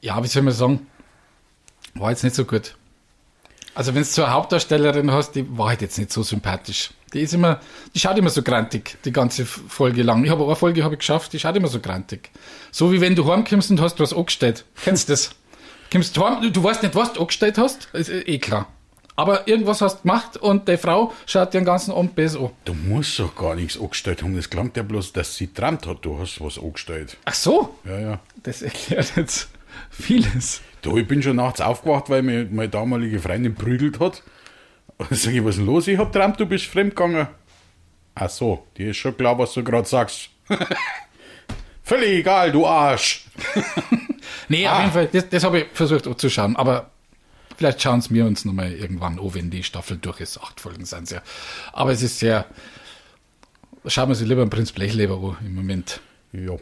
[SPEAKER 2] ja, wie soll man sagen, war jetzt nicht so gut. Also wenn du so eine Hauptdarstellerin hast, die war halt jetzt nicht so sympathisch. Die ist immer, die schaut immer so grantig, die ganze Folge lang. Ich habe eine Folge habe ich geschafft, die schaut immer so grantig. So wie wenn du heimkommst und hast was angestellt. Kennst du das? Kommst heim, du, weißt nicht, was du angestellt hast, ist eh klar. Aber irgendwas hast du gemacht und die Frau schaut dir den ganzen Abend besser an.
[SPEAKER 3] Du musst doch gar nichts angestellt haben. Das klangt ja bloß, dass sie träumt hat, du hast was angestellt.
[SPEAKER 2] Ach so,
[SPEAKER 3] Ja, ja.
[SPEAKER 2] das erklärt jetzt vieles.
[SPEAKER 3] Du, ich bin schon nachts aufgewacht, weil mir meine damalige Freundin prügelt hat. Sag ich, was ist denn los? Ich hab träumt, du bist fremdgegangen. Ach so, dir ist schon klar, was du gerade sagst. Völlig egal, du Arsch.
[SPEAKER 2] Nee, auf jeden Fall, das, das habe ich versucht anzuschauen, aber vielleicht schauen es wir uns nochmal irgendwann an, wenn die Staffel durch ist. Acht Folgen sind es ja. Aber es ist sehr, schauen wir sich lieber einen Prinz Blechleber an im Moment.
[SPEAKER 3] Ja.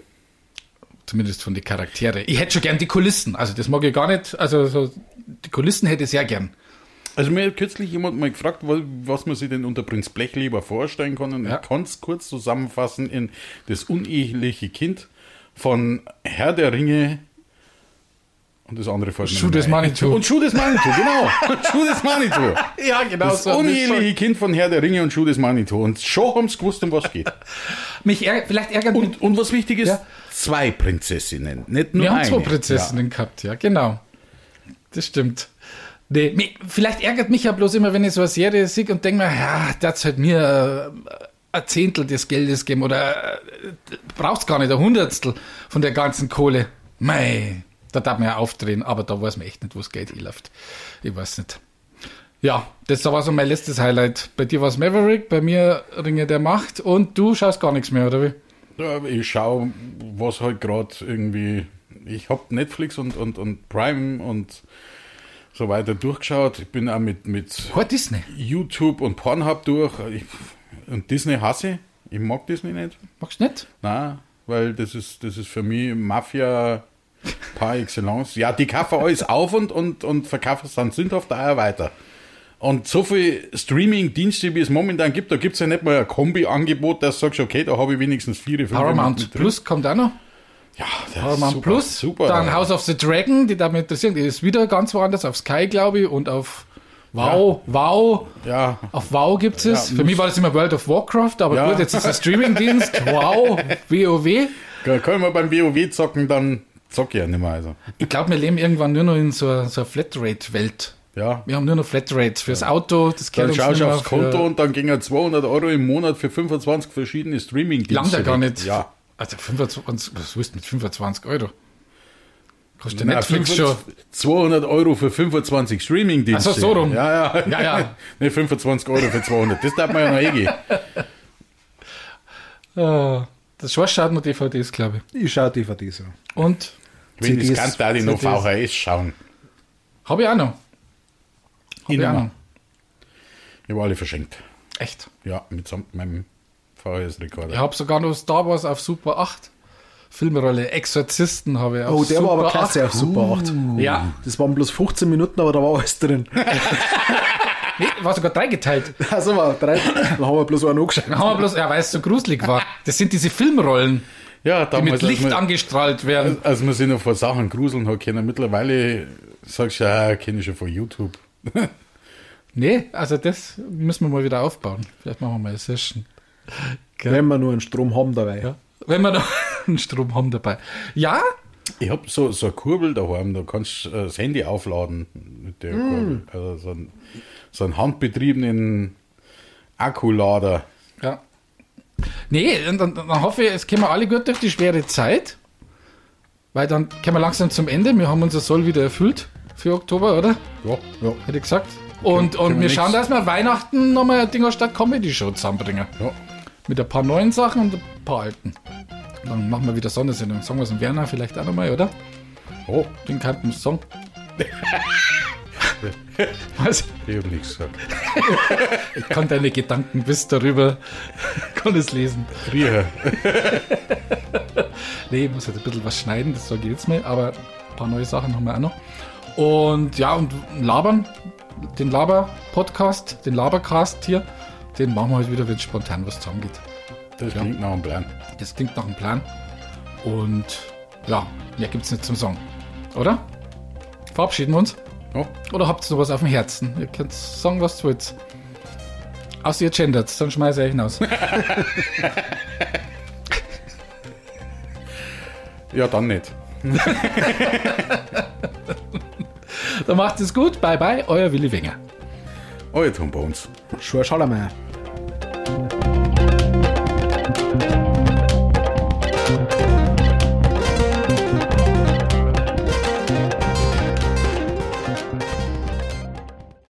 [SPEAKER 2] Zumindest von den Charaktere. Ich hätte schon gern die Kulissen, also das mag ich gar nicht, also so, die Kulissen hätte ich sehr gern.
[SPEAKER 3] Also mir hat kürzlich jemand mal gefragt, wa- was man sich denn unter Prinz Blechleber vorstellen kann. Und
[SPEAKER 2] Ja.
[SPEAKER 3] ich kann es kurz zusammenfassen in das uneheliche Kind von Herr der Ringe und das andere fällt
[SPEAKER 2] Schuh des. Manitou.
[SPEAKER 3] Und Schuh des Manitou, genau. Und Schuh des Manitou.
[SPEAKER 2] Ja, genau
[SPEAKER 3] Das uneheliche Kind von Herr der Ringe und Schuh des Manitou. Und schon haben sie gewusst, um was geht.
[SPEAKER 2] Mich ärgert, vielleicht ärgert mich.
[SPEAKER 3] Und, und was wichtig ist,
[SPEAKER 2] Ja.
[SPEAKER 3] zwei Prinzessinnen, nicht nur
[SPEAKER 2] Wir haben
[SPEAKER 3] eine.
[SPEAKER 2] zwei Prinzessinnen gehabt, ja, genau. Das stimmt. Nee, vielleicht ärgert mich ja bloß immer, wenn ich so eine Serie sehe und denke mir, ja, das hat mir äh, ein Zehntel des Geldes geben oder äh, brauchst gar nicht ein Hundertstel von der ganzen Kohle. Mei, da darf man ja aufdrehen, aber da weiß man echt nicht, wo das Geld hinläuft. Ich weiß nicht. Ja, das war so mein letztes Highlight. Bei dir war es Maverick, bei mir Ringe der Macht und du schaust gar nichts mehr, oder wie?
[SPEAKER 3] Ja, ich schaue, was halt gerade irgendwie. Ich habe Netflix und, und, und Prime und so weiter durchgeschaut. Ich bin auch mit, mit
[SPEAKER 2] Disney.
[SPEAKER 3] YouTube und Pornhub durch. Ich, und Disney hasse ich. Ich mag Disney nicht.
[SPEAKER 2] Magst du nicht?
[SPEAKER 3] Nein, weil das ist, das ist für mich Mafia par excellence. Ja, die kaufen alles auf und, und, und verkaufen es dann sündhaft auch weiter. Und so viel Streaming-Dienste, wie es momentan gibt, da gibt es ja nicht mal ein Kombi-Angebot, dass du sagst, okay, da habe ich wenigstens vier, fünf
[SPEAKER 2] Paramount. Plus kommt auch noch.
[SPEAKER 3] Ja,
[SPEAKER 2] Paramount
[SPEAKER 3] ist super,
[SPEAKER 2] Plus.
[SPEAKER 3] Super.
[SPEAKER 2] Dann House of the Dragon, die da mich interessieren. Die ist wieder ganz woanders, auf Sky, glaube ich, und auf Wow. Wow.
[SPEAKER 3] Ja,
[SPEAKER 2] Auf Wow gibt es.
[SPEAKER 3] Ja,
[SPEAKER 2] Für mich war das immer World of Warcraft, aber
[SPEAKER 3] Ja.
[SPEAKER 2] gut, jetzt ist der Streamingdienst. Wow. WoW.
[SPEAKER 3] können wir beim WoW zocken, dann zock ich ja nicht mehr. Also.
[SPEAKER 2] Ich glaube, wir leben irgendwann nur noch in so, einer- so Flatrate-Welt.
[SPEAKER 3] Ja.
[SPEAKER 2] Wir haben nur noch Flatrates fürs Auto. Das
[SPEAKER 3] Dann
[SPEAKER 2] uns
[SPEAKER 3] schaust du aufs Konto und dann gingen 200 Euro im Monat für 25 verschiedene Streaming-Dienste.
[SPEAKER 2] Langt ja gar nicht.
[SPEAKER 3] Ja.
[SPEAKER 2] Also 25, was willst du mit 25 Euro? Kostet ja
[SPEAKER 3] Na,
[SPEAKER 2] Netflix schon.
[SPEAKER 3] 200 Euro für 25 Streaming-Dienste.
[SPEAKER 2] Ach so, so rum.
[SPEAKER 3] Ja, ja.
[SPEAKER 2] Ja, ja.
[SPEAKER 3] ne, 25 Euro für 200. Das darf man ja noch eingehen.
[SPEAKER 2] Ah, Das Schwarz schaut nur DVDs, glaube ich.
[SPEAKER 4] Ich schaue DVDs an.
[SPEAKER 2] Und
[SPEAKER 3] Wenn ich
[SPEAKER 4] CDs,
[SPEAKER 3] kann, darf ich noch. VHS schauen.
[SPEAKER 2] habe ich auch noch. Hab ich auch noch.
[SPEAKER 3] Ich habe alle verschenkt.
[SPEAKER 2] Echt.
[SPEAKER 3] Ja, mitsamt meinem VHS-Rekorder.
[SPEAKER 2] Ich habe sogar noch Star Wars auf Super 8. Filmrolle Exorzisten habe ich auf
[SPEAKER 4] Oh, der
[SPEAKER 2] Super
[SPEAKER 4] war aber
[SPEAKER 2] 8.
[SPEAKER 4] klasse auf Super 8.
[SPEAKER 2] Ja,
[SPEAKER 4] Das waren bloß 15 Minuten, aber da war alles drin.
[SPEAKER 2] nee, war sogar dreigeteilt.
[SPEAKER 4] Also war drei, dann haben wir bloß einen angeschaut.
[SPEAKER 2] Dann haben wir bloß, ja, weil es so gruselig war. Das sind diese Filmrollen,
[SPEAKER 3] Ja,
[SPEAKER 2] die
[SPEAKER 3] damals,
[SPEAKER 2] mit Licht
[SPEAKER 3] man,
[SPEAKER 2] angestrahlt werden.
[SPEAKER 3] als man sich noch vor Sachen gruseln hat können. Mittlerweile sagst du, ja, kenne ich schon von YouTube.
[SPEAKER 2] Nee, also das müssen wir mal wieder aufbauen. Vielleicht machen wir mal eine Session.
[SPEAKER 4] Wenn wir nur einen Strom haben dabei.
[SPEAKER 2] Ja. Wenn wir noch einen Strom haben dabei. Ja,
[SPEAKER 3] Ich habe so, so eine Kurbel daheim, da kannst du äh, das Handy aufladen mit der Kurbel. Also so einen, so einen handbetriebenen Akkulader.
[SPEAKER 2] Ja. Nee, und dann, dann hoffe ich, es kommen wir alle gut durch die schwere Zeit. Weil dann kommen wir langsam zum Ende. Wir haben unser Soll wieder erfüllt für Oktober, oder?
[SPEAKER 3] Ja,
[SPEAKER 4] Ja.
[SPEAKER 2] Hätte ich gesagt. Und, und
[SPEAKER 3] können
[SPEAKER 2] wir
[SPEAKER 3] wir
[SPEAKER 2] schauen, dass wir Weihnachten nochmal eine Dingerstadt Comedy Show zusammenbringen.
[SPEAKER 3] ja.
[SPEAKER 2] Mit ein paar neuen Sachen und ein paar alten. Dann machen wir wieder Sondersendung. Sagen wir es in Werner vielleicht auch nochmal, oder?
[SPEAKER 3] Oh,
[SPEAKER 2] Den kannten Song. Was?
[SPEAKER 3] ich habe nichts gesagt.
[SPEAKER 2] Ich kann deine Gedanken bis darüber, kann es lesen.
[SPEAKER 3] Riecher.
[SPEAKER 2] Nee, ich muss jetzt ein bisschen was schneiden, das sage ich jetzt mal, aber ein paar neue Sachen haben wir auch noch. Und ja, und labern, den Laber-Podcast, den Labercast hier, den machen wir heute wieder, wenn spontan was zusammengeht.
[SPEAKER 3] Das
[SPEAKER 2] Ja.
[SPEAKER 3] klingt nach einem Plan.
[SPEAKER 2] Das klingt nach einem Plan. Und ja, mehr gibt's nicht zum Song. Oder? Verabschieden wir uns?
[SPEAKER 3] Ja.
[SPEAKER 2] Oder habt ihr noch was auf dem Herzen? Ihr könnt sagen, was ihr wollt. Außer ihr gendert, dann schmeiße ich euch hinaus.
[SPEAKER 3] ja, dann nicht.
[SPEAKER 2] dann macht es gut. Bye bye, euer Willi Wenger.
[SPEAKER 3] Euer Tom Bones.
[SPEAKER 4] Ein Schallermeier. Thank you.